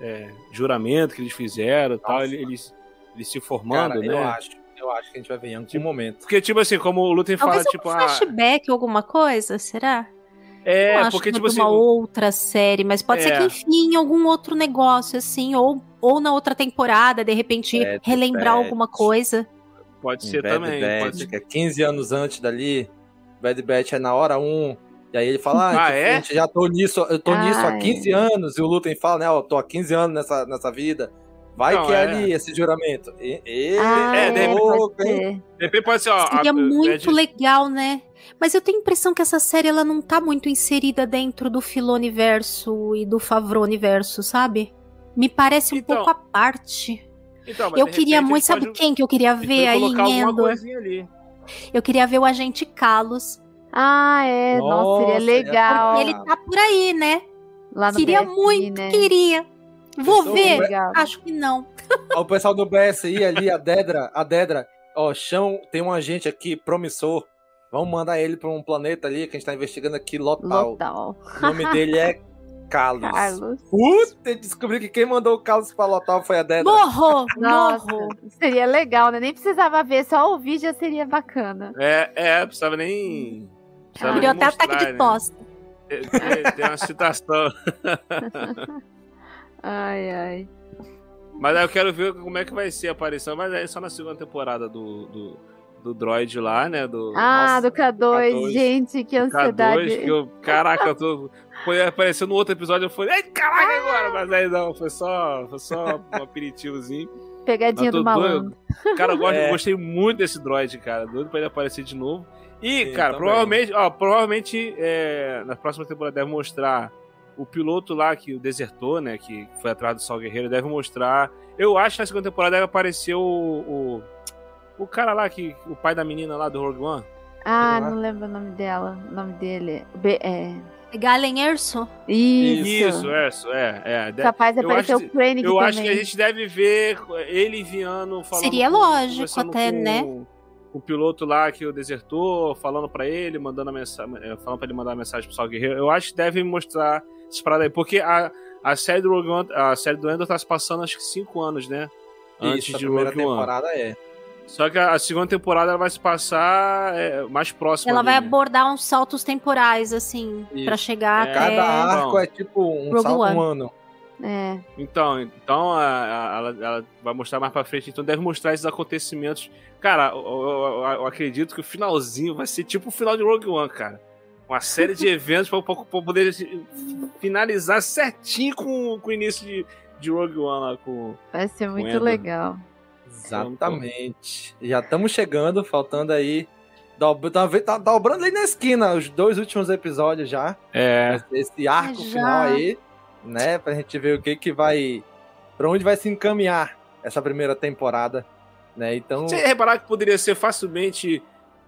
é, juramento que eles fizeram, tal, ele- eles, eles se formando,
Cara,
né?
eu acho. Eu acho que a gente vai ver em algum momento.
Porque tipo assim, como o Lutem fala, tipo,
um
ah,
flashback, alguma coisa, será?
É,
não acho
porque
que
tipo
vai
assim,
uma outra série, mas pode ser
É.
que enfim em algum outro negócio, assim, ou, ou na outra temporada, de repente
Bad
relembrar
Batch.
alguma coisa.
pode ser
Bad
também, pode ser
que é 15 anos antes dali. Bad Batch é na hora 1. E aí ele fala, ah,
Ah,
tipo,
é?
gente já tô nisso, eu tô nisso há
Ai.
15 anos. E o Lutem fala, né, ó, tô há 15 anos nessa, nessa vida. Vai
Não,
que é,
é.
ali esse juramento. E, e,
Ah,
é, de repente
pode ser.
Pode ó,
Seria
a-
muito
é de-
legal, né? Mas eu tenho a impressão que essa série ela não tá muito inserida dentro do Filoniverso e do Favroniverso, sabe? Me parece um
Então,
pouco à parte.
Então, mas
Eu queria muito, sabe
podem-
quem que eu queria ver aí em Endor? Eu queria ver o agente Carlos.
Ah, é, nossa,
Nossa,
seria legal.
Ele tá por aí, né?
Lá no
queria
BSI,
muito,
né?
queria. Vou
Pessoa
ver.
legal.
Acho que não.
Ó, o pessoal do BSI ali, a Dedra, a Dedra, ó, chão, tem um agente aqui promissor. Vamos mandar ele pra um planeta ali que a gente tá investigando aqui, Lotal.
Lotal.
O nome dele é Carlos.
Carlos.
Puta, descobri que quem mandou o Carlos pra Lotal foi a Dedra.
Morro, morro.
seria legal, né? Nem precisava ver, só ouvir já seria bacana.
É, é, precisava nem. precisava
até ataque de
né?
tosse.
Tem, tem- tem uma citação.
Ai, ai.
Mas aí eu quero ver como é que vai ser a aparição. Mas é só na segunda temporada do, do, do droid lá, né? Do,
Ah,
nossa,
do K2,
K2.
gente, que ansiedade.
K2, que eu, caraca, eu tô. Foi apareceu no outro episódio, eu falei, ai, caraca, agora! Mas aí não, foi só, foi só um aperitivozinho.
Pegadinha do malandro.
doido. Cara, eu gosto-
É.
gostei muito desse droid, cara. Doido pra ele aparecer de novo. E,
Sim,
cara,
também.
provavelmente, ó, provavelmente é, na próxima temporada deve mostrar o piloto lá que desertou, né? Que foi atrás do Sol Guerreiro, deve mostrar. Eu acho que na segunda temporada deve aparecer o. o, o cara lá, que, o pai da menina lá do Rogue One.
Ah, não lembro o nome dela. O nome dele. B é.
Galen Erso?
Isso.
Isso, é, isso, é. é.
Capaz de
eu
aparecer
acho
o Krennic
Eu
também.
acho que a gente deve ver ele enviando falando
Seria
com-
lógico até,
com-
né?
o piloto lá que o desertou, falando para ele, mandando a mensagem, falando para ele mandar a mensagem pro Sal Guerreiro. Eu acho que devem mostrar essas paradas aí, porque a, a série do Rogue One, a série do Endor tá se passando acho que 5 anos, né? Antes
Isso, a
de
primeira
Rogue One.
temporada é.
Só que a, a segunda temporada ela vai se passar é, mais próxima.
Ela vai
ali, né?
abordar uns saltos temporais, assim,
Isso.
pra chegar
É.
até.
Cada arco
Então.
é tipo um
Rogue
salto
One.
um ano.
É.
Então, então a- a- ela, ela vai mostrar mais pra frente, então deve mostrar esses acontecimentos. Cara, eu, eu- eu- eu acredito que o finalzinho vai ser tipo o final de Rogue One, cara. Uma série de eventos pra, pra- pra poder finalizar certinho com, com o início de, de Rogue One lá com.
Vai ser muito
Endor.
legal.
Exatamente. Já estamos chegando, faltando aí. Tá, tá dobrando aí na esquina os dois últimos episódios já.
É.
Esse arco
Já.
final aí, né? Pra gente ver o que que vai. Pra onde vai se encaminhar essa primeira temporada, né? Então.
Você reparar que poderia ser facilmente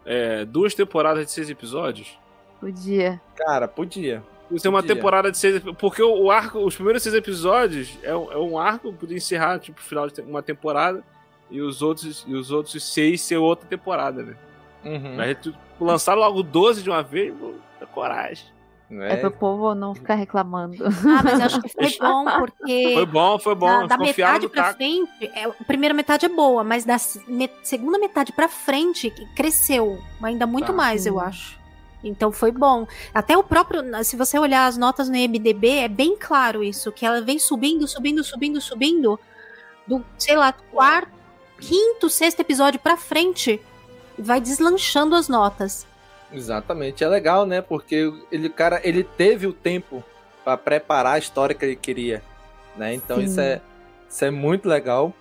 é, duas temporadas de seis episódios?
Podia.
Cara, podia.
Você uma
Podia.
temporada de seis. Porque o, arco, os primeiros seis episódios é, um- é um arco, podia encerrar, tipo, o final de uma temporada. E os outros, e os outros seis ser outra temporada, né?
Uhum.
Mas tu lançar logo 12 de uma vez, pô, dá coragem.
É, pro povo não ficar reclamando.
Ah, mas eu acho que foi bom, porque.
Foi bom, foi bom.
Da, da metade pra
taco.
frente, é, a primeira metade é boa, mas da me- segunda metade pra frente cresceu ainda muito
Tá.
mais, eu acho. Então foi bom. Até o próprio, se você olhar as notas no IMDb, é bem claro isso, que ela vem subindo, subindo, subindo, subindo, do, sei lá, quarto, quinto, sexto episódio pra frente, e vai deslanchando as notas.
Exatamente, é legal, né? Porque ele, cara, ele teve o tempo pra preparar a história que ele queria, né? Então
Sim.
isso é, isso é muito legal.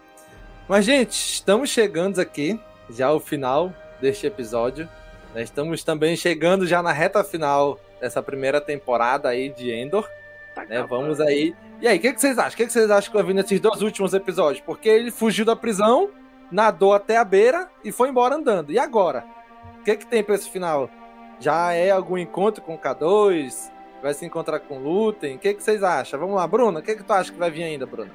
Mas gente, estamos chegando aqui já ao final deste episódio. Né? Estamos também chegando já na reta final dessa primeira temporada aí de Endor. né? Vamos aí. E aí, o que, que vocês acham? O que, que vocês acham que vai vir nesses dois últimos episódios? Porque ele fugiu da prisão, nadou até a beira e foi embora andando. E agora? O que, que tem pra esse final? Já é algum encontro com o K2? Vai se encontrar com o Lutem? O que, que vocês acham? Vamos lá, Bruna. O que, que tu acha que vai vir ainda, Bruna?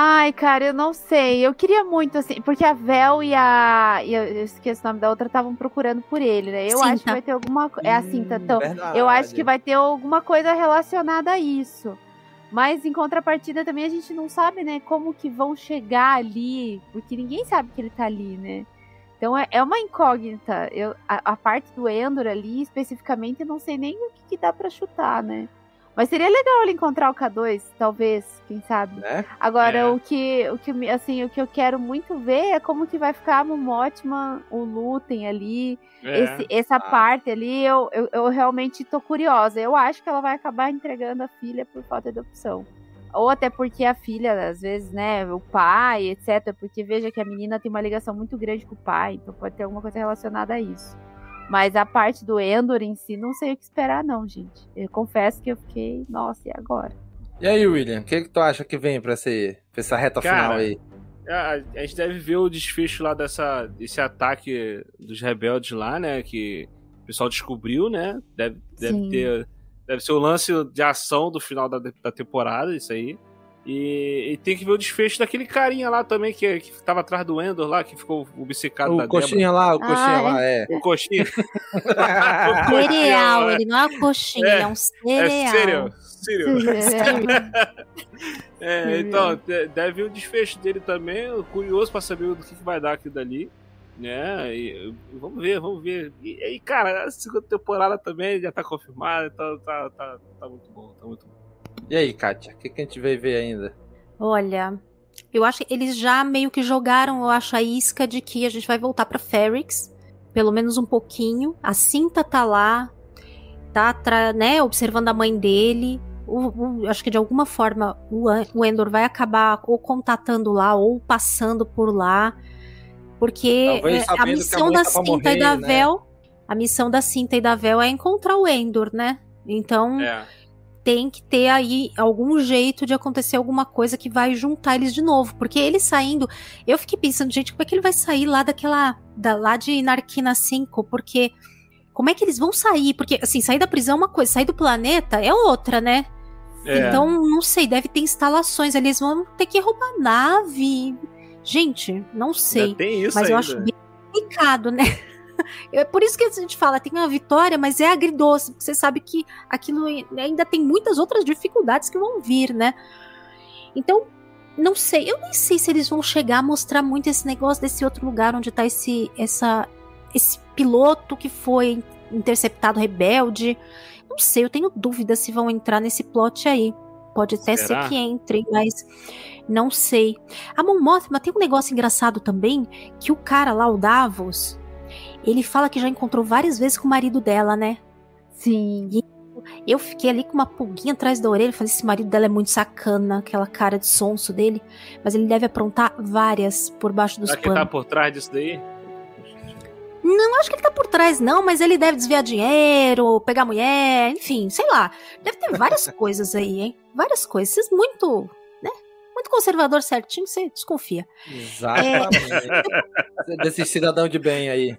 Ai, cara, eu não sei. Eu queria muito, assim, porque a Vel e a. e eu esqueço o nome da outra, estavam procurando por ele, né? Eu acho que
Cinta.
vai ter alguma coisa. É a cinta, então.
verdade.
Eu acho que vai ter alguma coisa relacionada a isso. Mas em contrapartida também a gente não sabe, né, como que vão chegar ali, porque ninguém sabe que ele tá ali, né? Então é, é uma incógnita. Eu, a, a parte do Endor ali, especificamente, eu não sei nem o que, que dá pra chutar, né? Mas seria legal ele encontrar o K2, talvez, quem sabe.
Né?
Agora,
É.
o que o que assim, o que eu quero muito ver é como que vai ficar o Motman, o Lutem ali,
É.
esse- essa
Ah.
parte ali, eu, eu, eu realmente tô curiosa. Eu acho que ela vai acabar entregando a filha por falta de opção. Ou até porque a filha, às vezes, né, o pai, etc. Porque veja que a menina tem uma ligação muito grande com o pai, então pode ter alguma coisa relacionada a isso. Mas a parte do Endor em si, não sei o que esperar, não, gente. Eu confesso que eu fiquei, nossa, e agora?
E aí, William? O que, que tu acha que vem pra, esse, pra essa reta
Cara,
final aí?
A, a gente deve ver o desfecho lá dessa, desse ataque dos rebeldes lá, né? Que o pessoal descobriu, né? Deve, deve
Sim.
ter. Deve ser o lance de ação do final da, da temporada, isso aí. E, e tem que ver o desfecho daquele carinha lá também, que, que tava atrás do Endor lá, que ficou obcecado da
O coxinha lá, o coxinha
Ah,
lá, é.
Débora. O coxinha.
Cereal, ele não é uma coxinha,
É,
é um cereal.
É sério, sério. É, então, de- deve o desfecho dele também. Curioso pra saber o que, que vai dar aquilo dali. Né? E, e vamos ver, vamos ver. E, e, cara, a segunda temporada também já tá confirmada, então tá, tá, tá muito bom, tá muito bom.
E aí, Kátia? O que, que a gente vai ver ainda?
Olha, eu acho que eles já meio que jogaram, eu acho, a isca de que a gente vai voltar pra Ferrix, pelo menos um pouquinho. A Cinta tá lá, tá, tra- né, observando a mãe dele. O- o- acho que de alguma forma o, Endor vai acabar ou contatando lá ou passando por lá, porque é, a missão da
tá pra
Cinta e
morrer,
da
né?
Vel, a missão da Cinta e da Vel é encontrar o Endor, né? Então
É.
tem que ter aí algum jeito de acontecer alguma coisa que vai juntar eles de novo. Porque ele saindo. Eu fiquei pensando, gente, como é que ele vai sair lá daquela. Da, lá de Narquina 5? Porque. Como é que eles vão sair? Porque, assim, sair da prisão é uma coisa, sair do planeta é outra, né?
É.
Então, não sei, deve ter instalações ali. Eles vão ter que roubar nave. Gente, não sei.
Ainda tem isso
Mas
ainda.
eu acho bem complicado, né? É por isso que a gente fala, tem uma vitória, mas é agridoce. Você sabe que aquilo ainda tem muitas outras dificuldades que vão vir, né? Então, não sei, eu nem sei se eles vão chegar a mostrar muito esse negócio desse outro lugar onde tá esse, essa, esse piloto que foi interceptado rebelde. Não sei, eu tenho dúvidas se vão entrar nesse plot aí. Pode até
Será?
ser que entre, mas não sei. A Mon Mothma tem um negócio engraçado também, que o cara lá, o Davos, ele fala que já encontrou várias vezes com o marido dela, né?
Sim.
E eu fiquei ali com uma pulguinha atrás da orelha, falei, esse marido dela é muito sacana, aquela cara de sonso dele, mas ele deve aprontar várias por baixo dos
Será que tá
panos.
por trás disso daí?
Não acho que ele tá por trás, não, mas ele deve desviar dinheiro, pegar mulher, enfim, sei lá. Deve ter várias coisas aí, hein? Várias coisas. Vocês muito, né? Muito conservador certinho, você desconfia.
Exatamente. Desse cidadão de bem aí.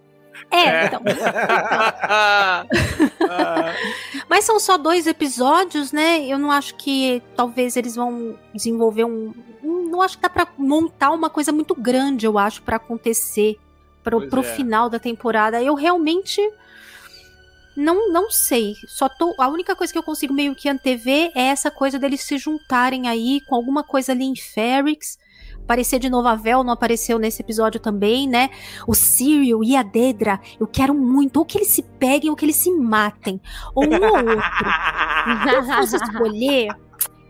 É, então. Mas são só dois episódios, né? Eu não acho que talvez eles vão desenvolver um. Não acho que dá pra montar uma coisa muito grande, eu acho, pra acontecer pro,
Pois
pro
é.
final da temporada. Eu realmente. Não, não sei. Só tô. A única coisa que eu consigo meio que antever é essa coisa deles se juntarem aí com alguma coisa ali em Ferrix. Aparecer de novo a Vel, não apareceu nesse episódio também, né? O Cyril e a Dedra, eu quero muito. Ou que eles se peguem ou que eles se matem. Ou um ou outro. Se eu fosse escolher,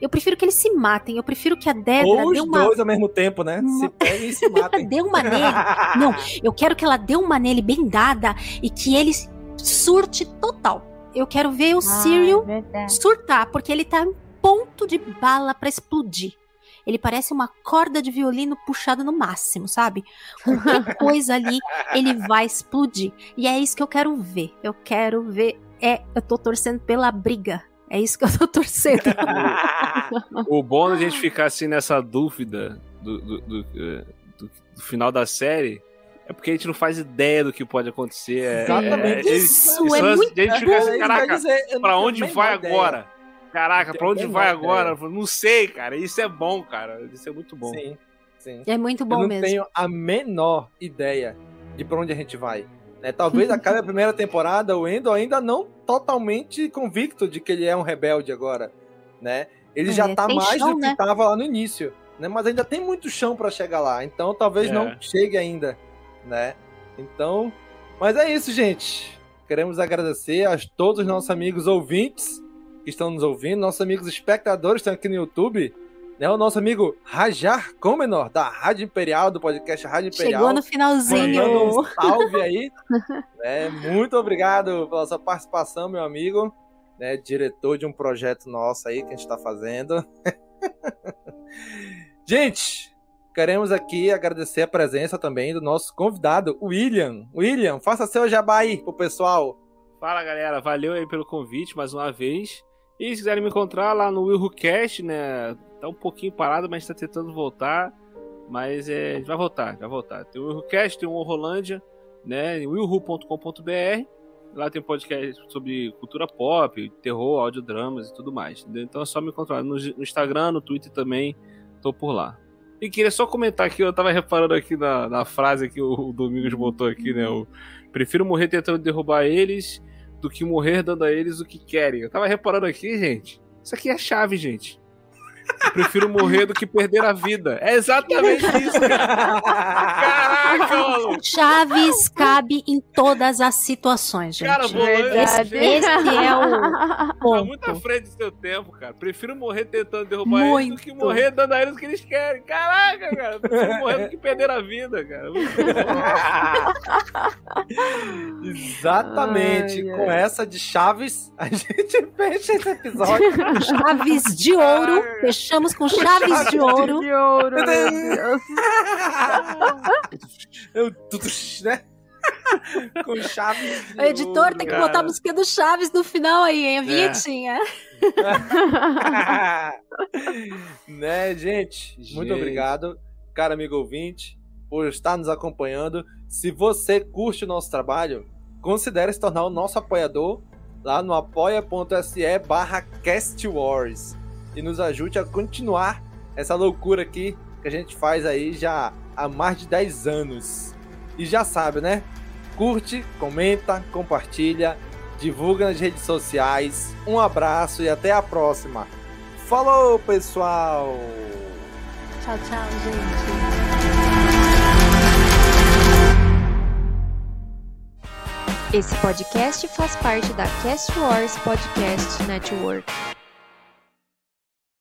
eu prefiro que eles se matem. Eu prefiro que a Dedra
Ou
dê
os
uma.
dois ao mesmo tempo, né? Se peguem e se matem.
dê uma nele. Não, eu quero que ela dê uma nele bem dada e que ele surte total. Eu quero ver o Cyril surtar, porque ele tá em ponto de bala pra explodir. Ele parece uma corda de violino puxada no máximo, sabe? Qualquer coisa ali, ele vai explodir. E é isso que eu quero ver. Eu quero ver. É, eu tô torcendo pela briga. É isso que eu tô torcendo.
O bom da gente ficar assim nessa dúvida do, do, do, eh, do- do final da série é porque a gente não faz ideia do que pode acontecer. É-
Exatamente.
é-
Isso é muito
A gente fica assim,
Isso
caraca, pra onde vai
ideia.
agora? Caraca, pra onde vai agora? Eu falo, Não sei, cara. Isso é bom, cara. Isso é muito bom.
Sim, sim.
É muito
eu
bom
não
mesmo.
tenho a menor ideia de pra onde a gente vai. né? Talvez acabe a primeira temporada, o Endo ainda não totalmente convicto de que ele é um rebelde agora, né? Ele
É,
já tá mais
chão,
do que
né?
tava lá no início, né? Mas ainda tem muito chão pra chegar lá, então talvez
É.
não chegue ainda, né? Então, mas é isso, gente. Queremos agradecer a todos os nossos amigos ouvintes que estão nos ouvindo, nossos amigos espectadores que estão aqui no YouTube, né? O nosso amigo Rajar Comenor, da Rádio Imperial, do podcast Rádio Imperial.
Chegou no finalzinho.
Um salve aí. né? Muito obrigado pela sua participação, meu amigo. Né? Diretor de um projeto nosso aí que a gente está fazendo. gente, queremos aqui agradecer a presença também do nosso convidado, William. William, faça seu jabá aí pro pessoal.
Fala galera, valeu aí pelo convite mais uma vez. E se quiserem me encontrar lá no WilhoCast, né? Tá um pouquinho parado, mas tá tentando voltar. Mas é, vai voltar, vai voltar. Tem o WilhoCast, tem o Rolândia, né? wilhu.com.br. Lá tem podcast sobre cultura pop, terror, audiodramas e tudo mais. Entendeu? Então é só me encontrar no, no Instagram, no Twitter também. Tô por lá. E queria só comentar aqui, eu tava reparando aqui na, na frase que o, Domingos botou aqui, né? Prefiro morrer tentando derrubar eles do que morrer dando a eles o que querem. Eu tava reparando aqui, gente. Isso aqui é chave, gente. Prefiro morrer do que perder a vida. É exatamente isso, cara. Caraca, maluco.
Chaves cabe em todas as situações, gente.
Cara,
esse, esse é o
Tá
ponto.
muito à frente do seu tempo, cara. Prefiro morrer tentando derrubar eles do
Muito.
que morrer dando a eles o que eles querem. Caraca, cara. Prefiro morrer do que perder a vida, cara. Muito
Exatamente.
Ai, ai.
Com essa de chaves, a gente fecha esse episódio.
Chaves de ouro. Fechamos com chaves de ouro.
De ouro, meu Deus.
Eu, tudo, né? Com chaves. de
O editor
ouro,
tem que
cara.
botar a música do Chaves no final aí, hein? A
É.
vinhetinha.
né, gente? Muito
Gente.
obrigado, cara amigo ouvinte, por estar nos acompanhando. Se você curte o nosso trabalho, considere se tornar o nosso apoiador lá no apoia.se barra castwars e nos ajude a continuar essa loucura aqui que a gente faz aí já há mais de 10 anos. E já sabe, né? Curte, comenta, compartilha, divulga nas redes sociais. Um abraço e até a próxima. Falou, pessoal!
Tchau, tchau, gente.
Esse podcast faz parte da Cast Wars Podcast Network.